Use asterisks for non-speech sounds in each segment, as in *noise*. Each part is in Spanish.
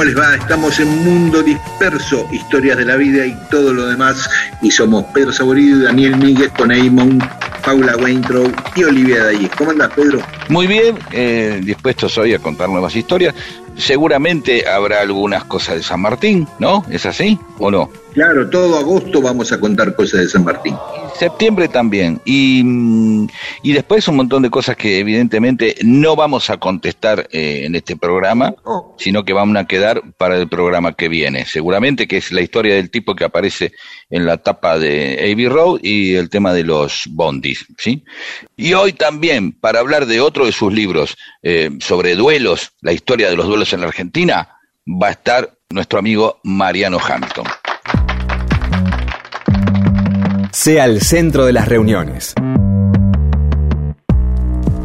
¿Cómo les va? Estamos en Mundo Disperso, historias de la vida y todo lo demás. Y somos Pedro Saborido, Daniel Míguez, con Eamon, Paula Weintraub y Olivia Dayes. ¿Cómo andas, Pedro? Muy bien, eh, dispuestos hoy a contar nuevas historias. Seguramente habrá algunas cosas de San Martín, ¿no? ¿Es así o no? Claro, todo agosto vamos a contar cosas de San Martín. Septiembre también. Y, mm, y después un montón de cosas que evidentemente no vamos a contestar eh, en este programa, sino que van a quedar para el programa que viene. Seguramente que es la historia del tipo que aparece en la tapa de Abbey Road y el tema de los bondis, ¿sí? Y hoy también, para hablar de otro de sus libros eh, sobre duelos, la historia de los duelos en la Argentina, va a estar nuestro amigo Mariano Hamilton. Sea el centro de las reuniones.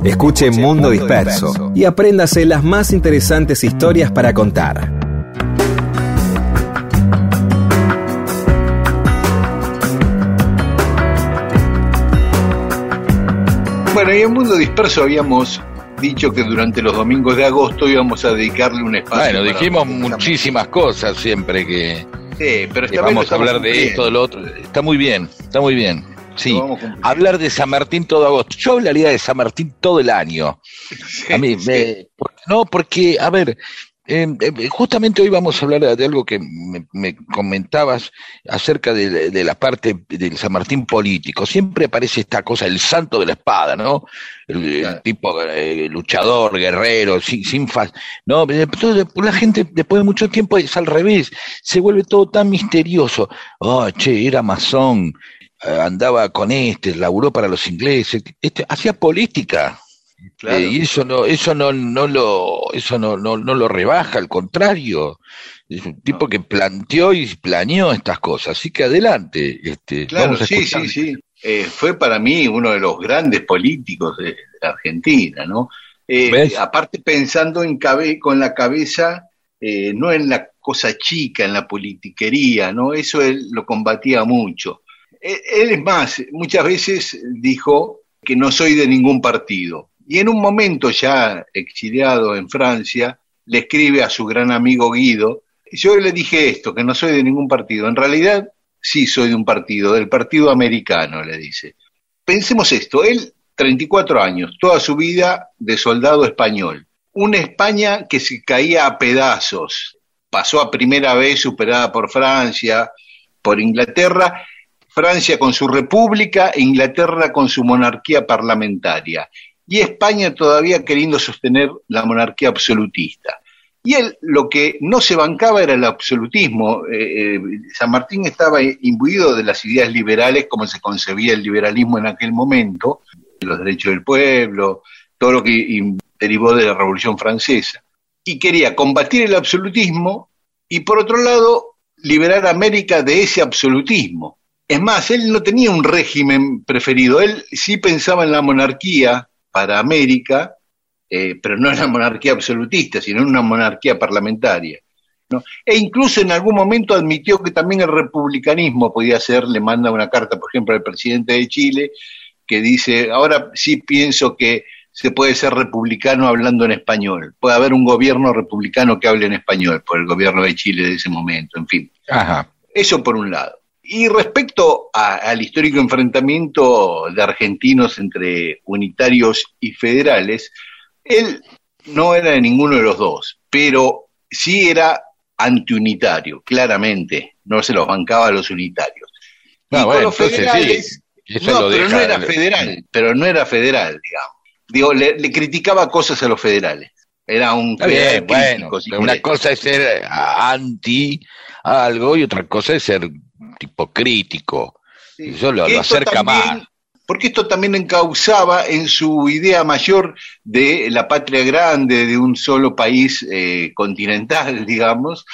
Escuche Mundo Disperso y apréndase las más interesantes historias para contar. Bueno, y en Mundo Disperso habíamos dicho que durante los domingos de agosto íbamos a dedicarle un espacio. Bueno, para- dijimos muchísimas cosas siempre que, Sí, pero lo vamos a hablar de esto, de lo otro. Está muy bien, está muy bien. Sí, hablar de San Martín todo agosto. Yo hablaría de San Martín todo el año. *laughs* A mí, Sí. me- no, porque, a ver, eh, eh, justamente hoy vamos a hablar de, algo que me, me comentabas acerca de, de la parte del San Martín político. Siempre aparece esta cosa, el santo de la espada, ¿no? El, tipo eh, luchador, guerrero, sin, sin faz. No, entonces la gente después de mucho tiempo es al revés, se vuelve todo tan misterioso. Oh, che, era masón, eh, andaba con este, laburó para los ingleses, este, hacía política. Claro. Eh, y eso no, eso no, no lo, eso no, no, no lo rebaja, al contrario. Es un tipo que planteó y planeó estas cosas. Así que adelante, este, Claro, vamos a sí, sí, sí. Eh, fue para mí uno de los grandes políticos de, Argentina, ¿no? Eh, aparte pensando en cabe- con la cabeza, eh, no en la cosa chica, en la politiquería, ¿no? Eso él lo combatía mucho. Él, él es más, muchas veces dijo que no soy de ningún partido. Y en un momento ya exiliado en Francia, le escribe a su gran amigo Guido, yo le dije esto, que no soy de ningún partido. En realidad, sí soy de un partido, del Partido Americano, le dice. Pensemos esto, él, 34 años, toda su vida de soldado español. Una España que se caía a pedazos. Pasó a primera vez superada por Francia, por Inglaterra, Francia con su república e Inglaterra con su monarquía parlamentaria. Y España todavía queriendo sostener la monarquía absolutista. Y él lo que no se bancaba era el absolutismo. Eh, eh, San Martín estaba imbuido de las ideas liberales como se concebía el liberalismo en aquel momento, los derechos del pueblo, todo lo que derivó de la Revolución Francesa. Y quería combatir el absolutismo y por otro lado liberar a América de ese absolutismo. Es más, él no tenía un régimen preferido, él sí pensaba en la monarquía para América, eh, pero no en la monarquía absolutista, sino en una monarquía parlamentaria. ¿no? E incluso en algún momento admitió que también el republicanismo podía ser, le manda una carta, por ejemplo, al presidente de Chile, que dice, ahora sí pienso que se puede ser republicano hablando en español, puede haber un gobierno republicano que hable en español, por el gobierno de Chile de ese momento, en fin. Ajá. Eso por un lado. Y respecto a- al histórico enfrentamiento de argentinos entre unitarios y federales, él no era de ninguno de los dos, pero sí era antiunitario, claramente, no se los bancaba a los unitarios. y con los federales, no, pero no era federal, pero no era federal, digamos. Digo, le, criticaba cosas a los federales. Era un bien, bueno, una cosa es ser anti algo y otra cosa es ser tipo crítico. Eso lo, acerca más. Porque esto también encauzaba en su idea mayor de la patria grande, de un solo país eh, continental, *laughs* digamos,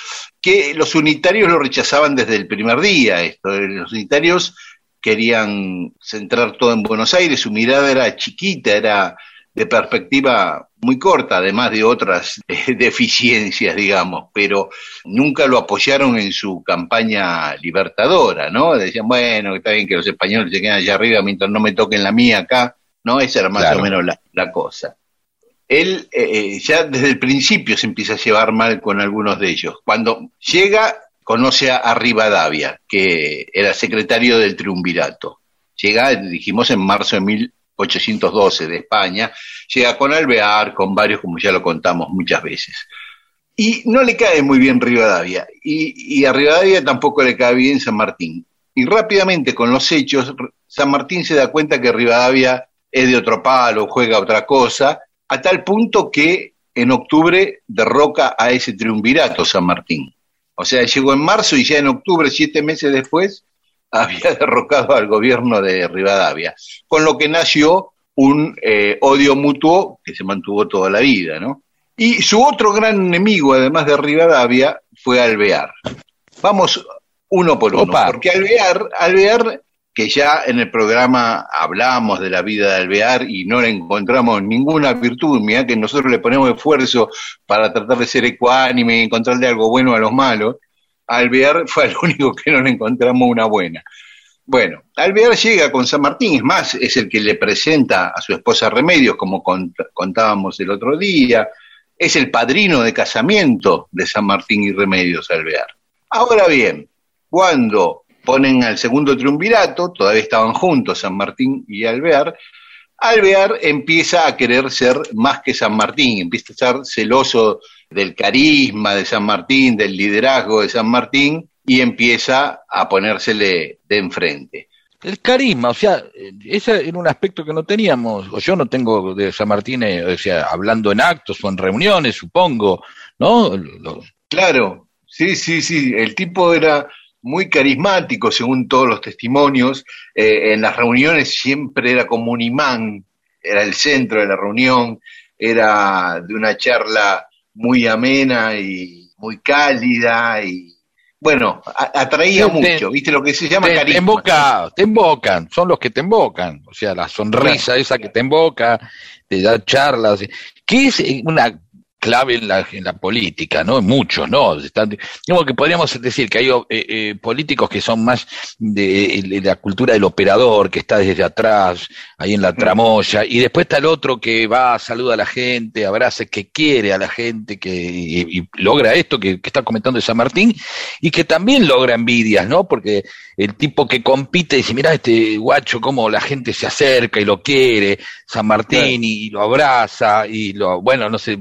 que los unitarios lo rechazaban desde el primer día. Esto, los unitarios querían centrar todo en Buenos Aires, su mirada era chiquita, era de perspectiva muy corta, además de otras *laughs* eh, deficiencias, digamos, pero nunca lo apoyaron en su campaña libertadora, ¿no? Decían, bueno, está bien que los españoles se queden allá arriba mientras no me toquen la mía acá, ¿no? Esa era más o menos la, cosa. Él eh, eh, ya desde el principio se empieza a llevar mal con algunos de ellos. Cuando llega conoce a, Rivadavia, que era secretario del triunvirato. Llega, dijimos, en marzo de 1812 de España, llega con Alvear, con varios, como ya lo contamos muchas veces. Y no le cae muy bien Rivadavia, y, a Rivadavia tampoco le cae bien San Martín. Y rápidamente con los hechos, San Martín se da cuenta que Rivadavia es de otro palo, juega otra cosa, a tal punto que en octubre derroca a ese triunvirato San Martín. O sea, llegó en marzo y ya en octubre, siete meses después, *laughs* había derrocado al gobierno de Rivadavia, con lo que nació un eh, odio mutuo que se mantuvo toda la vida, ¿no? Y su otro gran enemigo, además de Rivadavia, fue Alvear. Vamos uno por uno, porque Alvear, Alvear que ya en el programa hablamos de la vida de Alvear y no le encontramos ninguna virtud, mira que nosotros le ponemos esfuerzo para tratar de ser ecuánime y encontrarle algo bueno a los malos, Alvear fue el *laughs* único que no le encontramos una buena. Bueno, Alvear llega con San Martín, es más, es el que le presenta a su esposa Remedios, como contábamos el otro día, es el padrino de casamiento de San Martín y Remedios Alvear. Ahora bien, cuando ponen al segundo triunvirato, todavía estaban juntos San Martín y Alvear, Alvear empieza a querer ser más que San Martín, empieza a estar celoso del carisma de San Martín, del liderazgo de San Martín, y empieza a ponérsele de enfrente. El carisma, o sea, ese era un aspecto que no teníamos, o yo no tengo de San Martín, eh, o sea, hablando en actos o en reuniones, supongo, ¿no? Claro, sí, sí, sí, el tipo era muy carismático, según todos los testimonios. Eh, en las reuniones siempre era como un imán, era el centro de la reunión, era de una charla muy amena y muy cálida y bueno, atraía mucho, ¿viste lo que se llama carisma? Te, invocan, son los que te invocan, o sea, la sonrisa esa que te invoca, te da charlas, que es una clave en la, en la política, ¿no? Muchos, ¿no? Están, digamos que podríamos decir que hay eh, eh, políticos que son más de, la cultura del operador, que está desde atrás, ahí en la tramoya, y después está el otro que va, saluda a la gente, abraza, que quiere a la gente, que y, logra esto que, que, está comentando San Martín, y que también logra envidias, ¿no? Porque el tipo que compite dice, mira este guacho, cómo la gente se acerca y lo quiere, San Martín, y, lo abraza, y lo, bueno, no sé,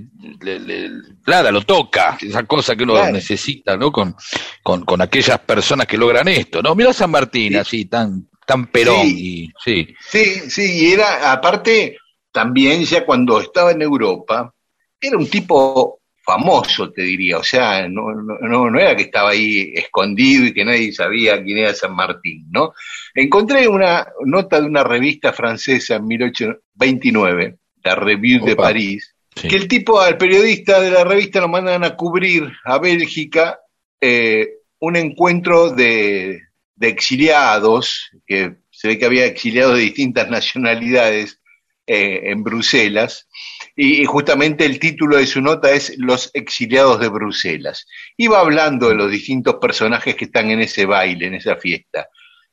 nada, lo toca, esa cosa que uno necesita, ¿no? Con, con, aquellas personas que logran esto, ¿no? Mira San Martín, así, tan, tan perón, y sí. Sí, sí, y era, aparte, también ya cuando estaba en Europa, era un tipo famoso, te diría, o sea, no, no, no era que estaba ahí escondido y que nadie sabía quién era San Martín, ¿no? Encontré una nota de una revista francesa en 1829, la Revue de París, que el tipo, al periodista de la revista, lo mandan a cubrir a Bélgica eh, un encuentro de, exiliados, que se ve que había exiliados de distintas nacionalidades eh, en Bruselas, y, justamente el título de su nota es Los exiliados de Bruselas. Iba hablando de los distintos personajes que están en ese baile, en esa fiesta.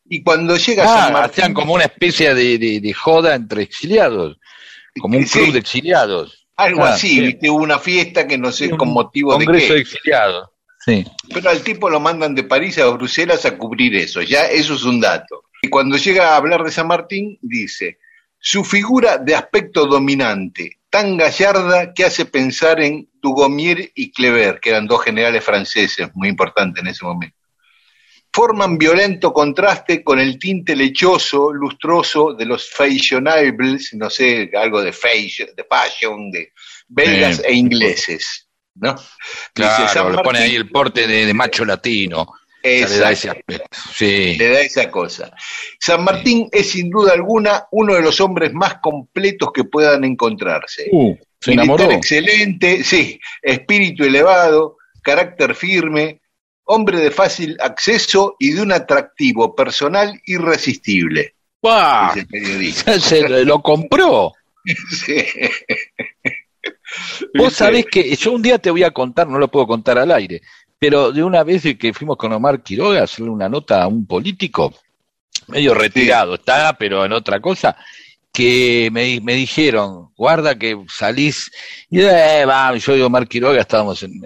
Y cuando llega ah, San Martín... Hacían como una especie de, joda entre exiliados, como un club de exiliados. Algo ah, así, ¿viste? hubo una fiesta que no sé con motivo de qué. de exiliados. Sí. Pero al tipo lo mandan de París a Bruselas a cubrir eso, ya eso es un dato. Y cuando llega a hablar de San Martín, dice, su figura de aspecto dominante, tan gallarda que hace pensar en Tugomier y Clever, que eran dos generales franceses muy importantes en ese momento. Forman violento contraste con el tinte lechoso, lustroso de los fashionables, no sé, algo de fashion, de, fashion, de belgas e ingleses. ¿No? Claro, le pone ahí el porte de, macho latino. le da ese aspecto. Sí. Le da esa cosa. San Martín es sin duda alguna uno de los hombres más completos que puedan encontrarse. Uh, se enamoró. excelente, sí, espíritu elevado, carácter firme, hombre de fácil acceso y de un atractivo personal irresistible. ¡Wow! *laughs* Se lo compró. *laughs* sí. Vos sabés que yo un día te voy a contar, no lo puedo contar al aire, pero de una vez que fuimos con Omar Quiroga a hacerle una nota a un político, medio retirado está, pero en otra cosa, que me, me dijeron, guarda que salís, y eh, yo y Omar Quiroga estábamos en,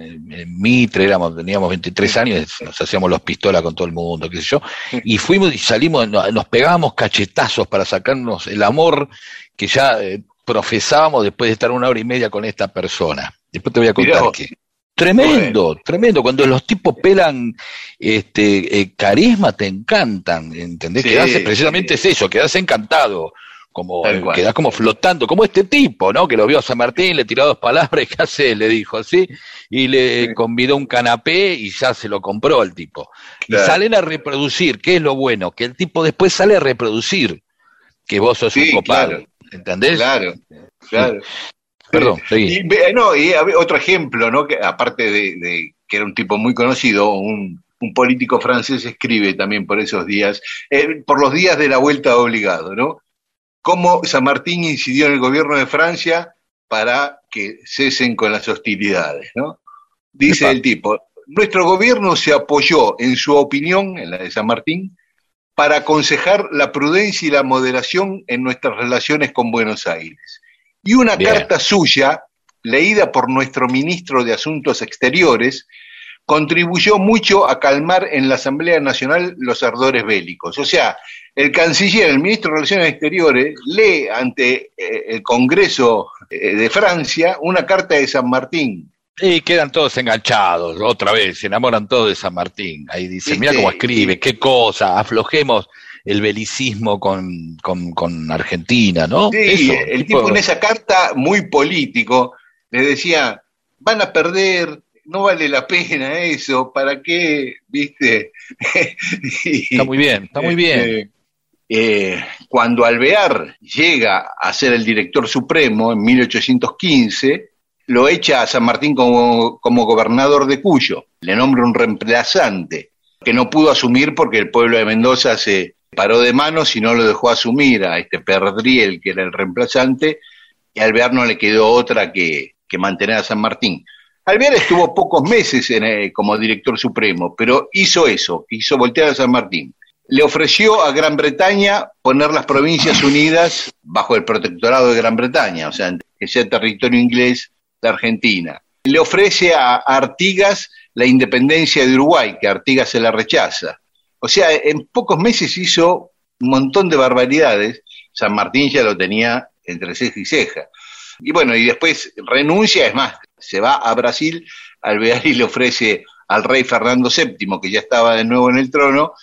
Mitre, éramos, teníamos 23 años, nos hacíamos los pistolas con todo el mundo, qué sé yo, y fuimos y salimos, nos, pegábamos cachetazos para sacarnos el amor que ya eh, profesábamos después de estar una hora y media con esta persona. Después te voy a contar que... Tremendo, tremendo. Cuando los tipos pelan este eh, carisma, te encantan, ¿entendés? que hace precisamente es eso, quedas encantado, como quedas como flotando, como este tipo, ¿no? Que lo vio a San Martín, le tiró dos palabras, ¿qué hace? Le dijo así, y le convidó un canapé y ya se lo compró el tipo. Y salen a reproducir, ¿qué es lo bueno? Que el tipo después sale a reproducir que vos sos un copado. ¿Entendés? Claro, claro. *laughs* Perdón, seguí. Y, no, y otro ejemplo, ¿no? Que aparte de, que era un tipo muy conocido, un, político francés escribe también por esos días, eh, por los días de la vuelta obligado, ¿no? Cómo San Martín incidió en el gobierno de Francia para que cesen con las hostilidades, ¿no? Dice el tipo, nuestro gobierno se apoyó en su opinión, en la de San Martín, para aconsejar la prudencia y la moderación en nuestras relaciones con Buenos Aires. Y una carta suya, leída por nuestro ministro de Asuntos Exteriores, contribuyó mucho a calmar en la Asamblea Nacional los ardores bélicos. O sea, el canciller, el ministro de Relaciones Exteriores, lee ante eh, el Congreso eh, de Francia una carta de San Martín, y quedan todos enganchados, otra vez, se enamoran todos de San Martín. Ahí dice, mira cómo escribe, qué cosa, aflojemos el belicismo con, con, Argentina, ¿no? Sí, el tipo... en esa carta muy político le decía, van a perder, no vale la pena eso, ¿para qué? ¿Viste? *laughs* está muy bien, está muy bien. Eh, eh, cuando Alvear llega a ser el director supremo en 1815, lo echa a San Martín como, gobernador de Cuyo, le nombra un reemplazante que no pudo asumir porque el pueblo de Mendoza se paró de manos y no lo dejó asumir a este Perdriel, que era el reemplazante, y a Alvear no le quedó otra que, mantener a San Martín. Alvear estuvo pocos meses eh, como director supremo, pero hizo eso, hizo voltear a San Martín. Le ofreció a Gran Bretaña poner las provincias unidas bajo el protectorado de Gran Bretaña, o sea, que sea territorio inglés de Argentina. Le ofrece a Artigas la independencia de Uruguay, que Artigas se la rechaza. O sea, en pocos meses hizo un montón de barbaridades. San Martín ya lo tenía entre ceja y ceja. Y bueno, y después renuncia, es más, se va a Brasil, Alvear y le ofrece al rey Fernando VII, que ya estaba de nuevo en el trono,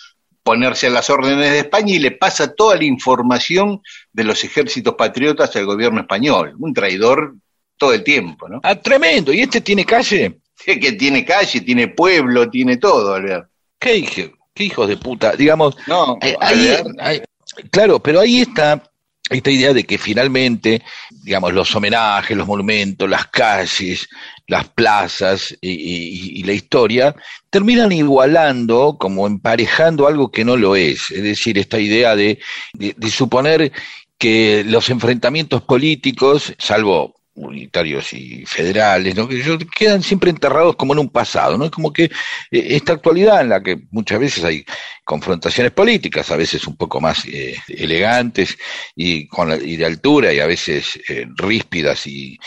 ponerse a las órdenes de España y le pasa toda la información de los ejércitos patriotas al gobierno español. Un traidor todo el tiempo, ¿no? Ah, tremendo. ¿Y este tiene calle? *laughs* Sí, que tiene calle, tiene pueblo, tiene todo, Alberto. ¿Qué, hijo, qué hijos de puta? Digamos, no, eh, ahí, claro, pero ahí está esta idea de que finalmente, digamos, los homenajes, los monumentos, las calles, las plazas y, la historia terminan igualando, como emparejando algo que no lo es. Es decir, esta idea de suponer que los enfrentamientos políticos, salvo unitarios y federales, ¿no? que quedan siempre enterrados como en un pasado, ¿no? Es como que eh, esta actualidad en la que muchas veces hay confrontaciones políticas, a veces un poco más eh, elegantes y, con y de altura y a veces eh, ríspidas y,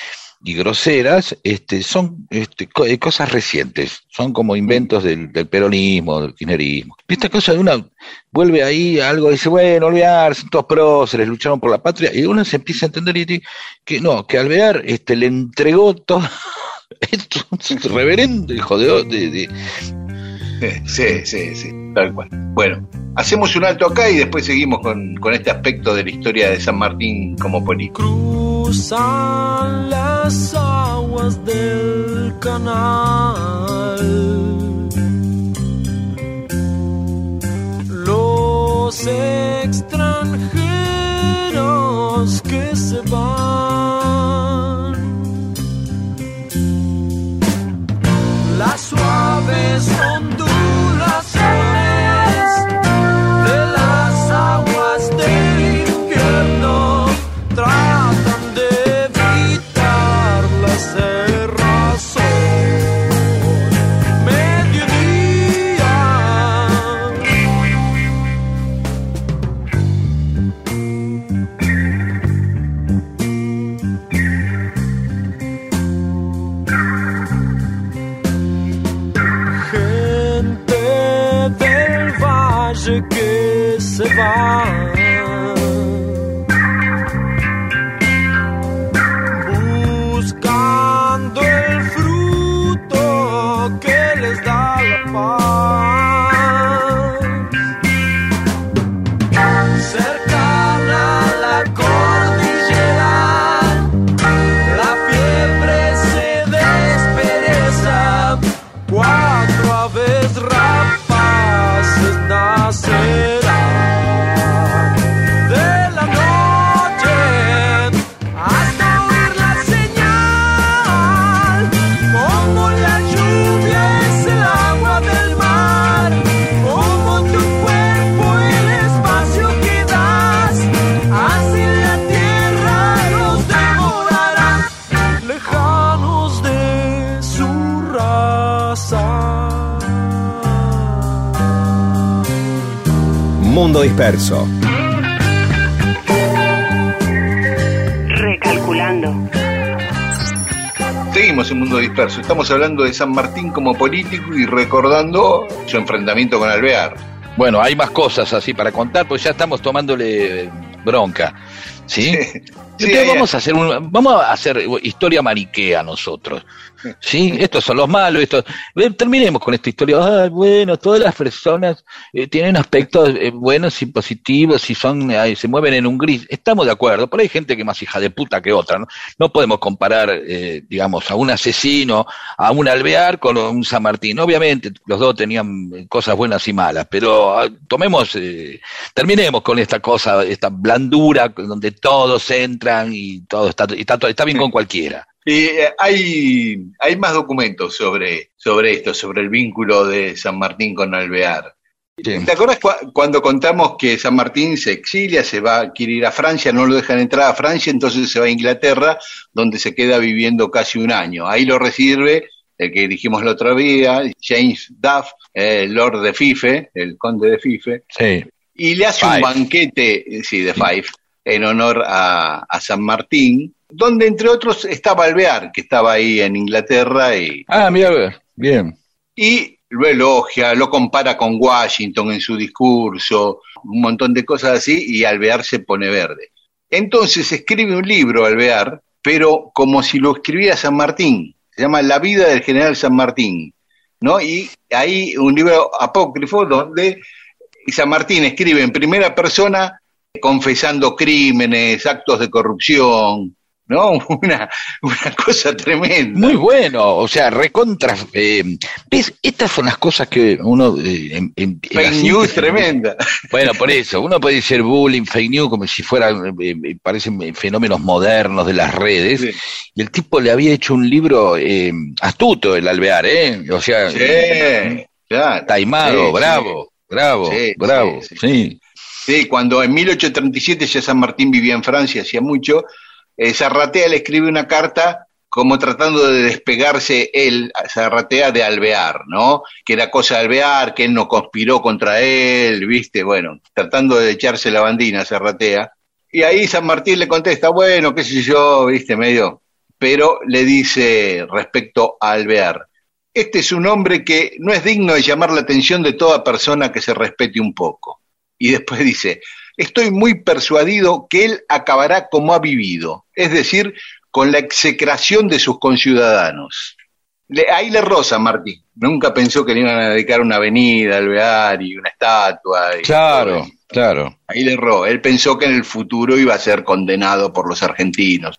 y groseras, este, son este, eh, cosas recientes, son como inventos del, peronismo, del kirchnerismo. Esta cosa de una vuelve ahí a algo, dice, bueno, Alvear, son todos próceres, lucharon por la patria, y uno se empieza a entender y que no, que Alvear este, le entregó todo, *laughs* Es un reverendo hijo de, de, *laughs* Sí, sí, sí, tal cual. Bueno, hacemos un alto acá y después seguimos con, con este aspecto de la historia de San Martín como político. Cruzan las aguas del canal. Los extranjeros que se van. Las suaves move on. Disperso. Recalculando. Seguimos en Mundo Disperso. Estamos hablando de San Martín como político y recordando su enfrentamiento con Alvear. Bueno, hay más cosas así para contar, pues ya estamos tomándole bronca. ¿Sí? vamos a hacer vamos a hacer historia mariquea nosotros. ¿Sí? Estos son los malos, estos. Terminemos con esta historia. Ah, bueno, todas las personas eh, tienen aspectos eh, buenos y positivos y son se mueven en un gris. Estamos de acuerdo, pero hay gente que es más hija de puta que otra, ¿no? No podemos comparar, eh, digamos, a un asesino, a un alvear con un San Martín. Obviamente, los dos tenían cosas buenas y malas, pero ah, tomemos, terminemos con esta cosa, esta blandura donde todos entran y todo está, está, está bien con cualquiera. Y eh, hay, hay más documentos sobre, sobre esto, sobre el vínculo de San Martín con Alvear. ¿Te acuerdas cuando contamos que San Martín se exilia, se va, quiere ir a Francia, no lo dejan entrar a Francia, entonces se va a Inglaterra, donde se queda viviendo casi un año? Ahí lo recibe el que dijimos la otra día, James Duff, el Lord de Fife, el conde de Fife, y le hace un banquete, sí, de Fife, en honor a, a San Martín, donde entre otros estaba Alvear, que estaba ahí en Inglaterra. Y, ah, mira, bien. Y lo elogia, lo compara con Washington en su discurso, un montón de cosas así, y Alvear se pone verde. Entonces escribe un libro, Alvear, pero como si lo escribiera San Martín, se llama La vida del general San Martín, ¿no? Y hay un libro apócrifo donde San Martín escribe en primera persona confesando crímenes, actos de corrupción, ¿no? *laughs* Una, una cosa tremenda. Muy bueno, o sea, recontra. Eh, ¿Ves? Estas son las cosas que uno. Eh, fake news tremenda. Bueno, por eso, uno puede decir bullying, fake news, como si fueran, eh, parecen fenómenos modernos de las redes. Y el tipo le había hecho un libro astuto, el alvear, ¿eh? O sea, sí, taimado, bravo, bravo, bravo, sí. Sí, cuando en 1837 ya San Martín vivía en Francia, hacía mucho, eh, Zarratea le escribe una carta como tratando de despegarse él, Zarratea, de Alvear, ¿no? Que era cosa de Alvear, que él no conspiró contra él, ¿viste? Bueno, tratando de echarse la bandina Zarratea. Y ahí San Martín le contesta, bueno, qué sé yo, ¿viste? Medio. Pero le dice respecto a Alvear, este es un hombre que no es digno de llamar la atención de toda persona que se respete un poco. Y después dice, estoy muy persuadido que él acabará como ha vivido, es decir, con la execración de sus conciudadanos. Le- ahí le erró San Martín. Nunca pensó que le iban a dedicar una avenida, alvear y una estatua. y Claro, claro. Ahí le erró. Él pensó que en el futuro iba a ser condenado por los argentinos.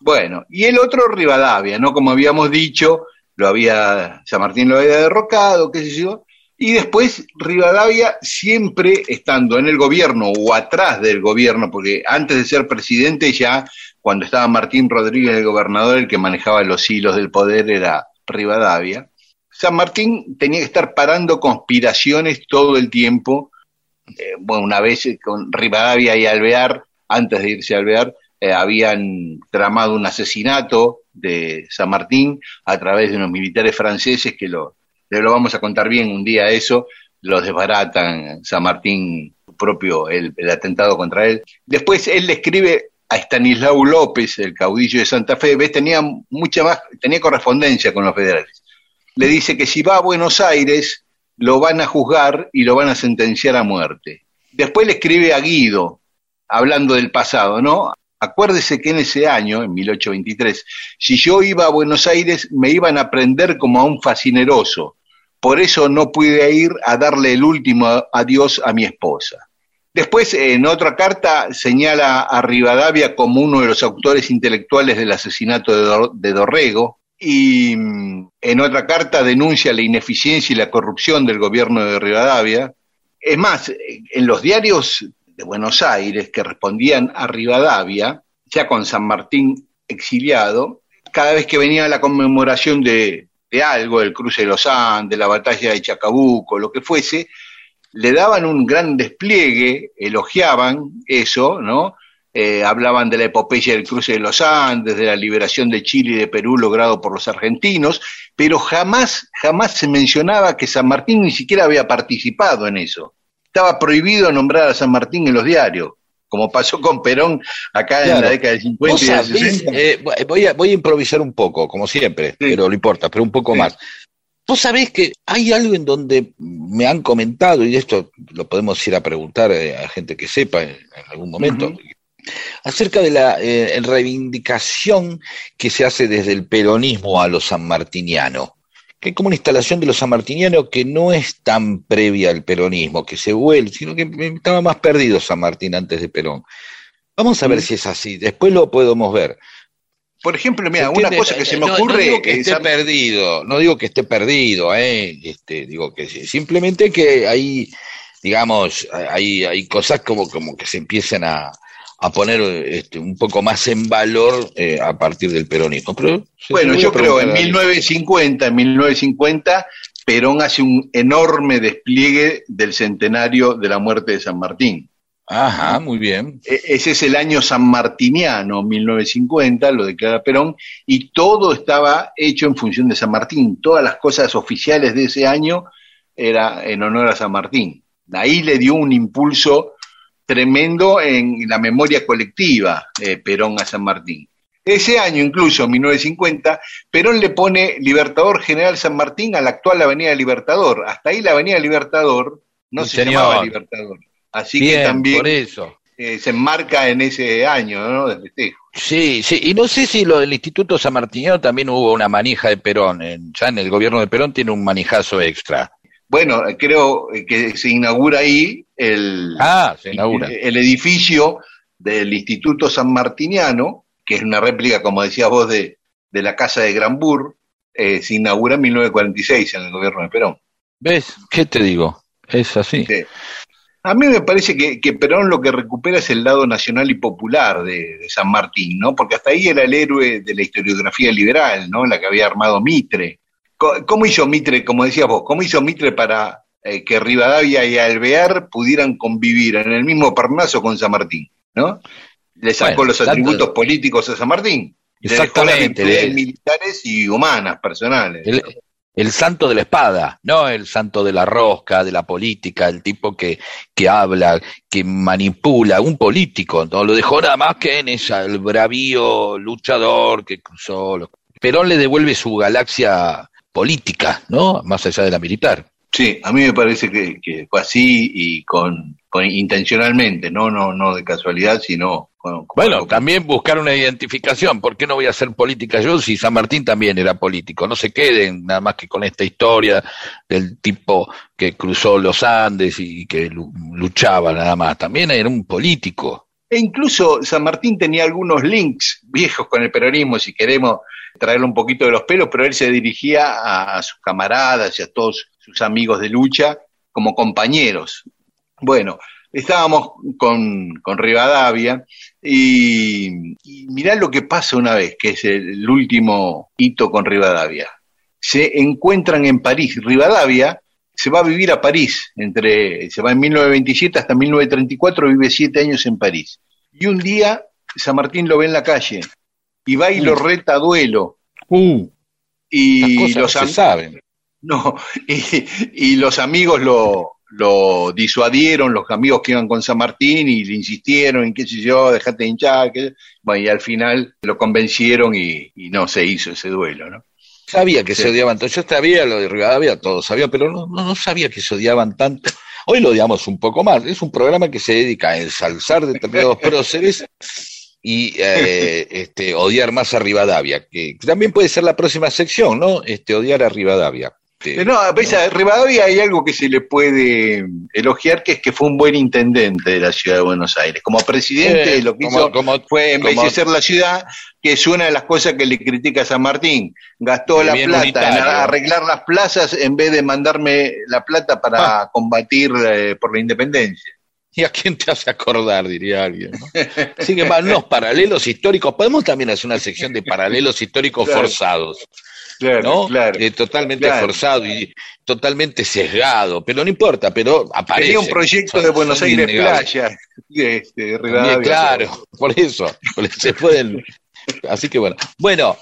Bueno, y el otro Rivadavia, ¿no? Como habíamos dicho, lo había, San Martín lo había derrocado, qué sé yo. Y después Rivadavia siempre estando en el gobierno o atrás del gobierno, porque antes de ser presidente ya, cuando estaba Martín Rodríguez el gobernador, el que manejaba los hilos del poder era Rivadavia. San Martín tenía que estar parando conspiraciones todo el tiempo. Eh, bueno, una vez con Rivadavia y Alvear, antes de irse a Alvear, eh, habían tramado un asesinato de San Martín a través de unos militares franceses que lo, le lo vamos a contar bien un día eso, los desbaratan San Martín propio el, el atentado contra él. Después él le escribe a Estanislao López, el caudillo de Santa Fe, ves, tenía mucha más, tenía correspondencia con los federales. Le dice que si va a Buenos Aires lo van a juzgar y lo van a sentenciar a muerte. Después le escribe a Guido, hablando del pasado, ¿no? Acuérdese que en ese año, en 1823, si yo iba a Buenos Aires me iban a prender como a un fascineroso. Por eso no pude ir a darle el último adiós a mi esposa. Después, en otra carta, señala a Rivadavia como uno de los autores intelectuales del asesinato de, Dor- de Dorrego y mm, en otra carta denuncia la ineficiencia y la corrupción del gobierno de Rivadavia. Es más, en los diarios de Buenos Aires que respondían a Rivadavia, ya con San Martín exiliado, cada vez que venía la conmemoración de, de algo, el cruce de los Andes, la batalla de Chacabuco, lo que fuese, le daban un gran despliegue, elogiaban eso, ¿no? Eh, hablaban de la epopeya del cruce de los Andes, de la liberación de Chile y de Perú logrado por los argentinos, pero jamás, jamás se mencionaba que San Martín ni siquiera había participado en eso. Estaba prohibido nombrar a San Martín en los diarios, como pasó con Perón acá en la década del 50 Vos y del sabés, 60. eh, voy, a, voy a improvisar un poco, como siempre, pero no importa, pero un poco Sí. más. Vos sabés que hay algo en donde me han comentado, y esto lo podemos ir a preguntar eh, a gente que sepa en, algún momento, acerca de la eh, reivindicación que se hace desde el peronismo a lo sanmartiniano. Que hay como una instalación de lo sanmartiniano que no es tan previa al peronismo, que se vuelve, sino que estaba más perdido San Martín antes de Perón. Vamos a ver si es así, después lo podemos ver. Por ejemplo, mira, ¿Se una cosa que se me No- no ocurre digo que es esté perdido, no digo que esté perdido, ¿eh? este, digo que simplemente que hay, digamos, hay, hay cosas como, como que se empiezan a, a poner este, un poco más en valor eh, a partir del peronismo. Pero Bueno, yo creo en preguntar a- 1950, en 1950, Perón hace un enorme despliegue del centenario de la muerte de San Martín. Ajá, muy bien. E- Ese es el año sanmartiniano, 1950, lo declara Perón, y todo estaba hecho en función de San Martín. Todas las cosas oficiales de ese año era en honor a San Martín. Ahí le dio un impulso tremendo en la memoria colectiva eh, Perón a San Martín. Ese año, incluso, 1950, Perón le pone Libertador General San Martín a la actual Avenida Libertador. Hasta ahí la Avenida Libertador no Sí, se señor. llamaba Libertador. Así bien, que también por eso. eh, se enmarca en ese año ¿no? de festejo. Sí, sí, y no sé si lo del Instituto Sanmartiniano también hubo una manija de Perón. En- ya en el gobierno de Perón tiene un manijazo extra. Bueno, eh, creo que se inaugura ahí el, Ah, se inaugura. el, el edificio del Instituto San Martiniano, que es una réplica, como decías vos, de, de la Casa de Granbur, eh, se inaugura en 1946 en el gobierno de Perón. ¿Ves? ¿Qué te digo? Es así. Sí. A mí me parece que, que Perón lo que recupera es el lado nacional y popular de, de San Martín, ¿no? Porque hasta ahí era el héroe de la historiografía liberal, ¿no? La que había armado Mitre. ¿Cómo hizo Mitre, como decías vos, cómo hizo Mitre para eh, que Rivadavia y Alvear pudieran convivir en el mismo pernazo con San Martín, ¿no? Le sacó Bueno, los tanto- atributos políticos a San Martín. Exactamente, militares y humanas, personales. El, el santo de la espada, no el santo de la rosca, de la política, el tipo que, que habla, que manipula, un político, no lo dejó nada más que en esa, el bravío luchador que cruzó. los- Perón le devuelve su galaxia política, ¿no? Más allá de la militar. Sí, a mí me parece que, que fue así y con, con intencionalmente, no, no, no de casualidad, sino con, con Bueno, también buscar una identificación. ¿Por qué no voy a hacer política yo si San Martín también era político? No se queden nada más que con esta historia del tipo que cruzó los Andes y que lu- luchaba nada más. También era un político. E incluso San Martín tenía algunos links viejos con el peronismo, si queremos traerle un poquito de los pelos, pero él se dirigía a, sus camaradas y a todos sus amigos de lucha como compañeros. Bueno, estábamos con, con Rivadavia y, y mirá lo que pasa una vez, que es el, el último hito con Rivadavia. Se encuentran en París. Rivadavia se va a vivir a París, entre, se va en 1927 hasta 1934, vive siete años en París. Y un día San Martín lo ve en la calle y va y lo reta a duelo. Uh, Y cosas los, no se saben. no, *laughs* y, y los amigos lo, lo disuadieron, los amigos que iban con San Martín y le insistieron, y qué sé yo, dejate de hinchar, que... bueno, y al final lo convencieron y, y no se hizo ese duelo, ¿no? Sabía que Sí. se odiaban tanto. Yo sabía lo de Rivadavia, todo sabía, pero no, no, no sabía que se odiaban tanto. Hoy lo odiamos un poco más. Es un programa que se dedica a ensalzar determinados *laughs* próceres y eh, este, odiar más a Rivadavia, que también puede ser la próxima sección, ¿no? Este, odiar a Rivadavia. Este, no, a pesar de Rivadavia hay algo que se le puede elogiar, que es que fue un buen intendente de la ciudad de Buenos Aires. Como presidente, Eh, lo que como- hizo como- fue como- embellecer la ciudad, que es una de las cosas que le critica a San Martín. Gastó la plata en arreglar las plazas en vez de mandarme la plata para Ah. combatir eh, por la independencia. ¿Y a quién te hace acordar, diría alguien? ¿no? *laughs* Así que van los paralelos históricos. Podemos también hacer una sección de paralelos históricos Claro. forzados. Claro, ¿no? claro. Eh, totalmente Claro. forzado y totalmente sesgado, pero no importa, pero aparece. Tenía un proyecto de Buenos Aires Playa, *laughs* de, este, claro, *laughs* por eso, por eso se pueden. Así que bueno, bueno,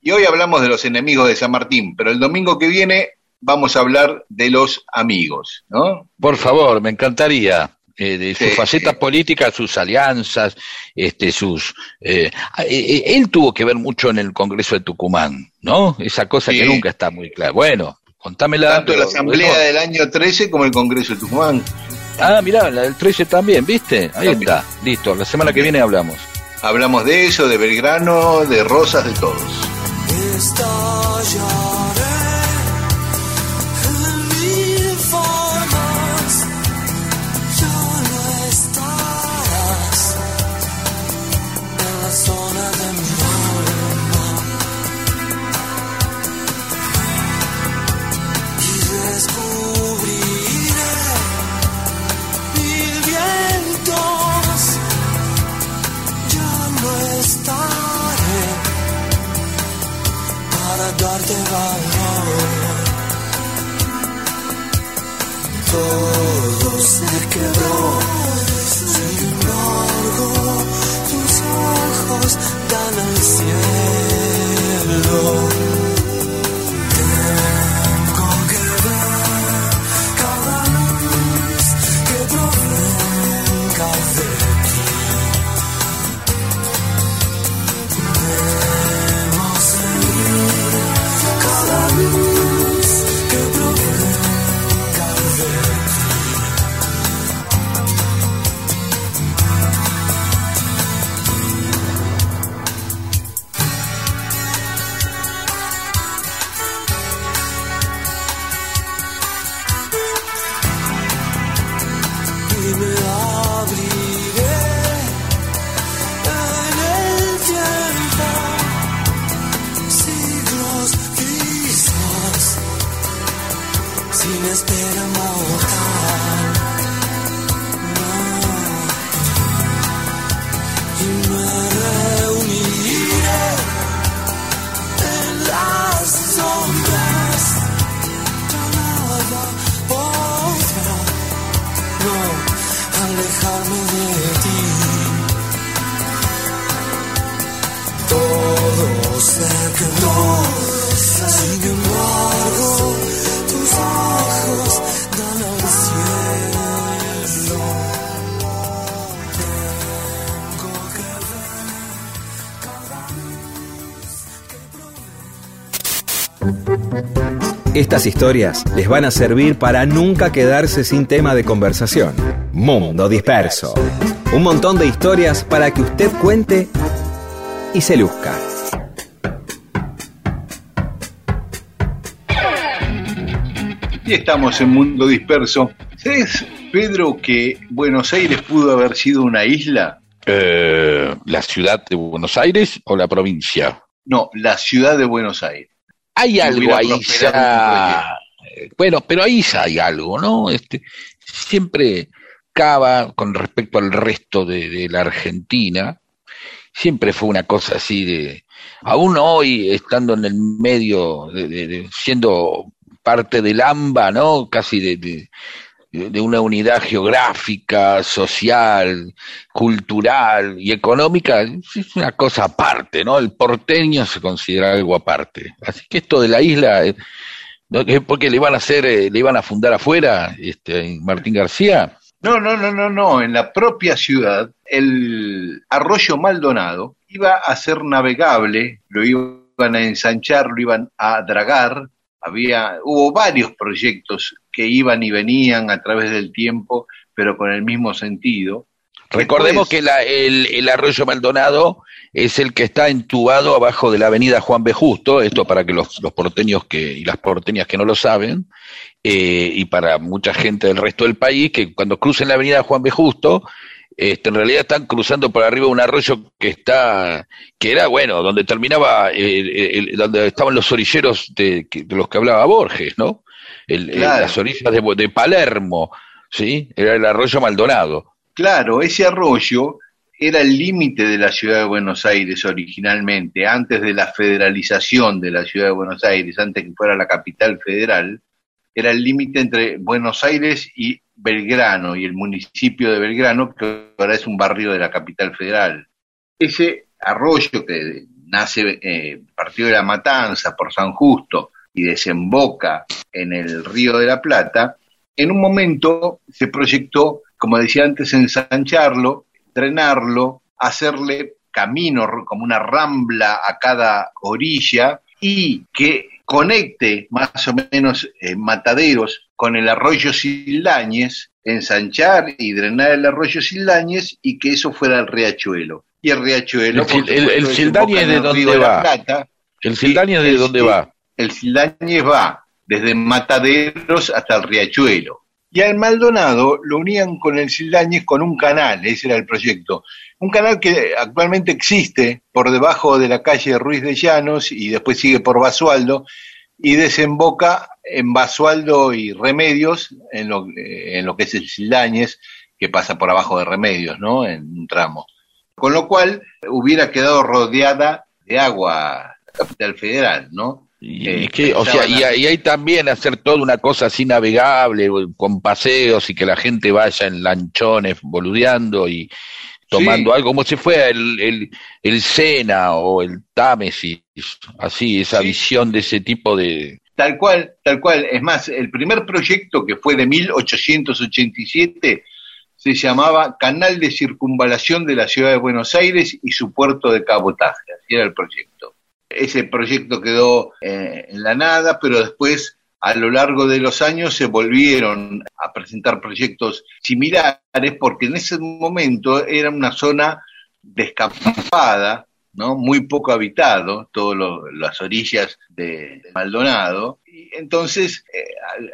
Y hoy hablamos de los enemigos de San Martín, pero el domingo que viene vamos a hablar de los amigos, ¿no? por favor, me encantaría. Eh, de sus Sí, facetas sí. políticas, sus alianzas, este, sus, eh, eh, él tuvo que ver mucho en el Congreso de Tucumán, ¿no? Esa cosa que nunca está muy clara. Bueno, contámela. Tanto la Asamblea bueno. del año 13 como el Congreso de Tucumán. Ah, mirá, la del 13 también, ¿viste? Ahí También. está, listo. La semana que viene hablamos. Hablamos de eso, de Belgrano, de Rosas, de todos. Darte valor. Todo se quedó, Estas historias les van a servir para nunca quedarse sin tema de conversación. Mundo Disperso. Un montón de historias para que usted cuente y se luzca. Y estamos en Mundo Disperso. ¿Sabes, Pedro, que Buenos Aires pudo haber sido una isla? Eh, ¿La ciudad de Buenos Aires o la provincia? No, la ciudad de Buenos Aires. Hay algo ahí ya. eh, Bueno, pero ahí ya hay algo, ¿no? Este, siempre Cava, con respecto al resto de, de la Argentina, siempre fue una cosa así de. Aún hoy, estando en el medio, de- siendo parte del AMBA, ¿no? Casi de, de- una unidad geográfica, social, cultural y económica, es una cosa aparte, ¿no? El porteño se considera algo aparte. Así que esto de la isla, eh, ¿no? ¿Es porque le iban a hacer, eh, le iban a fundar afuera, este, Martín García. No, no, no, no, no. En la propia ciudad, el arroyo Maldonado iba a ser navegable, lo iban a ensanchar, lo iban a dragar. Había, hubo varios proyectos que iban y venían a través del tiempo, pero con el mismo sentido. Recordemos Después- que la- el, el arroyo Maldonado es el que está entubado abajo de la avenida Juan B. Justo, esto para que los, los porteños que, y las porteñas que no lo saben, eh, y para mucha gente del resto del país, que cuando crucen la avenida Juan B. Justo, este, en realidad están cruzando por arriba un arroyo que está, que era bueno, donde terminaba, eh, el- el- donde estaban los orilleros de, los que hablaba Borges, ¿no? Claro. las orillas de, de Palermo, ¿sí? Era el arroyo Maldonado. Claro, ese arroyo era el límite de la ciudad de Buenos Aires originalmente, antes de la federalización de la ciudad de Buenos Aires, antes que fuera la capital federal, era el límite entre Buenos Aires y Belgrano y el municipio de Belgrano, que ahora es un barrio de la capital federal. Ese arroyo que nace eh, partido de la Matanza por San Justo y desemboca en el río de la Plata, en un momento se proyectó, como decía antes, ensancharlo, drenarlo, hacerle camino como una rambla a cada orilla y que conecte más o menos eh, mataderos con el arroyo Sildañez, ensanchar y drenar el arroyo Sildañez y que eso fuera el riachuelo. Y el riachuelo, El Sildañez de dónde va? Plata. ¿El Sildañez de dónde va? El Sildañez va desde Mataderos hasta el Riachuelo. Y al Maldonado lo unían con el Sildañez con un canal, ese era el proyecto. Un canal que actualmente existe por debajo de la calle Ruiz de Llanos y después sigue por Basualdo y desemboca en Basualdo y Remedios, en lo, eh, en lo que es el Sildañez, que pasa por abajo de Remedios, ¿no? En un tramo. Con lo cual hubiera quedado rodeada de agua la capital federal, ¿no? Y, Eh, que, o sea, y, y hay también hacer toda una cosa así navegable, con paseos y que la gente vaya en lanchones boludeando y tomando Sí. algo como si fuera el, el, el Sena o el Támesis, así, esa Sí. visión de ese tipo de... Tal cual, tal cual. Es más, el primer proyecto que fue de 1887 se llamaba Canal de Circunvalación de la Ciudad de Buenos Aires y su puerto de cabotaje. Así era el proyecto. Ese proyecto quedó eh, en la nada, pero después, a lo largo de los años, se volvieron a presentar proyectos similares porque en ese momento era una zona descampada, ¿no? muy poco habitado, todas las orillas de, Maldonado. Y entonces eh,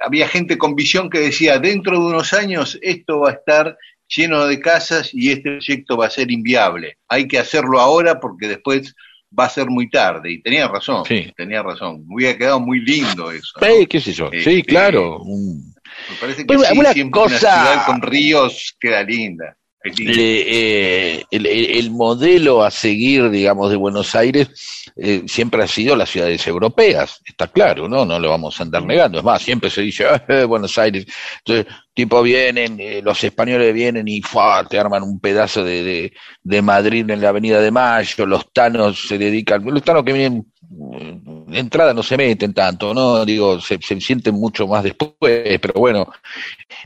había gente con visión que decía, dentro de unos años esto va a estar lleno de casas y este proyecto va a ser inviable. Hay que hacerlo ahora porque después va a ser muy tarde. Y tenía razón, Sí. tenía razón. Me hubiera quedado muy lindo eso. ¿no? Eh, ¿Qué sé yo? Sí, Este, claro. un- Me parece que Pero sí, una siempre cosa- una ciudad con ríos queda linda. Eh, el, el- el modelo a seguir, digamos, de Buenos Aires eh, siempre ha sido las ciudades europeas, está claro, ¿no? No lo vamos a andar negando. Es más, siempre se dice, "Ah, eh, Buenos Aires. Entonces, tipo vienen, eh, los españoles vienen y ¡fua! te arman un pedazo de, de, de Madrid en la Avenida de Mayo, los tanos se dedican, los tanos que vienen eh, de entrada no se meten tanto, ¿no? Digo, se, se sienten mucho más después, pero bueno,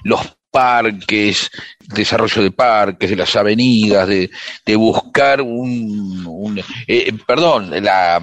los parques, desarrollo de parques, de las avenidas, de, buscar un, un- eh, perdón, la,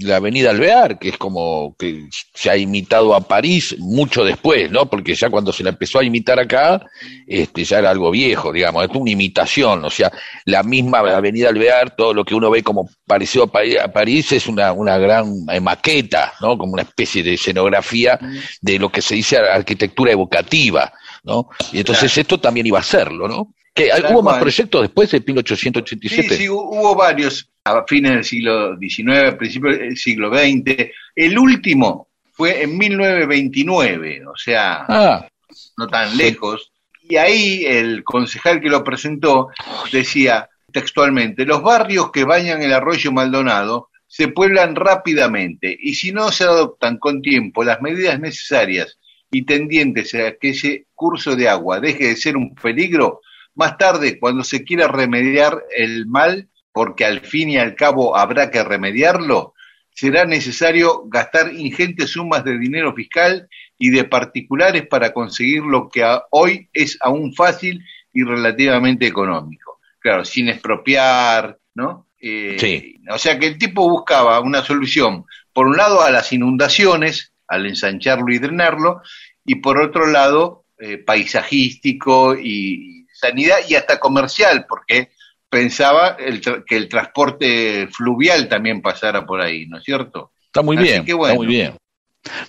la avenida Alvear, que es como que se ha imitado a París mucho después, ¿no? Porque ya cuando se la empezó a imitar acá, este, ya era algo viejo, digamos, es una imitación, o sea, la misma avenida Alvear, todo lo que uno ve como parecido a París, a París es una, una gran eh, maqueta, ¿no? Como una especie de escenografía de lo que se dice arquitectura evocativa, ¿no? Y entonces esto también iba a serlo, ¿no? Que, ¿Hubo más proyectos después de Sí, 1887? sí, hu- hubo varios a fines del siglo XIX, principios del siglo XX. El último fue en 1929, o sea, Ah, no tan lejos. Y ahí el concejal que lo presentó decía textualmente, los barrios que bañan el arroyo Maldonado se pueblan rápidamente y si no se adoptan con tiempo las medidas necesarias y tendientes a que ese curso de agua deje de ser un peligro, más tarde, cuando se quiera remediar el mal, porque al fin y al cabo habrá que remediarlo, será necesario gastar ingentes sumas de dinero fiscal y de particulares para conseguir lo que hoy es aún fácil y relativamente económico. Claro, sin expropiar, ¿no? Eh, Sí. O sea que el tipo buscaba una solución, por un lado, a las inundaciones, al ensancharlo y drenarlo, y por otro lado, eh, paisajístico y sanidad y hasta comercial, porque pensaba el tra- que el transporte fluvial también pasara por ahí, ¿no es cierto? Está muy Así bien, que bueno. está muy bien.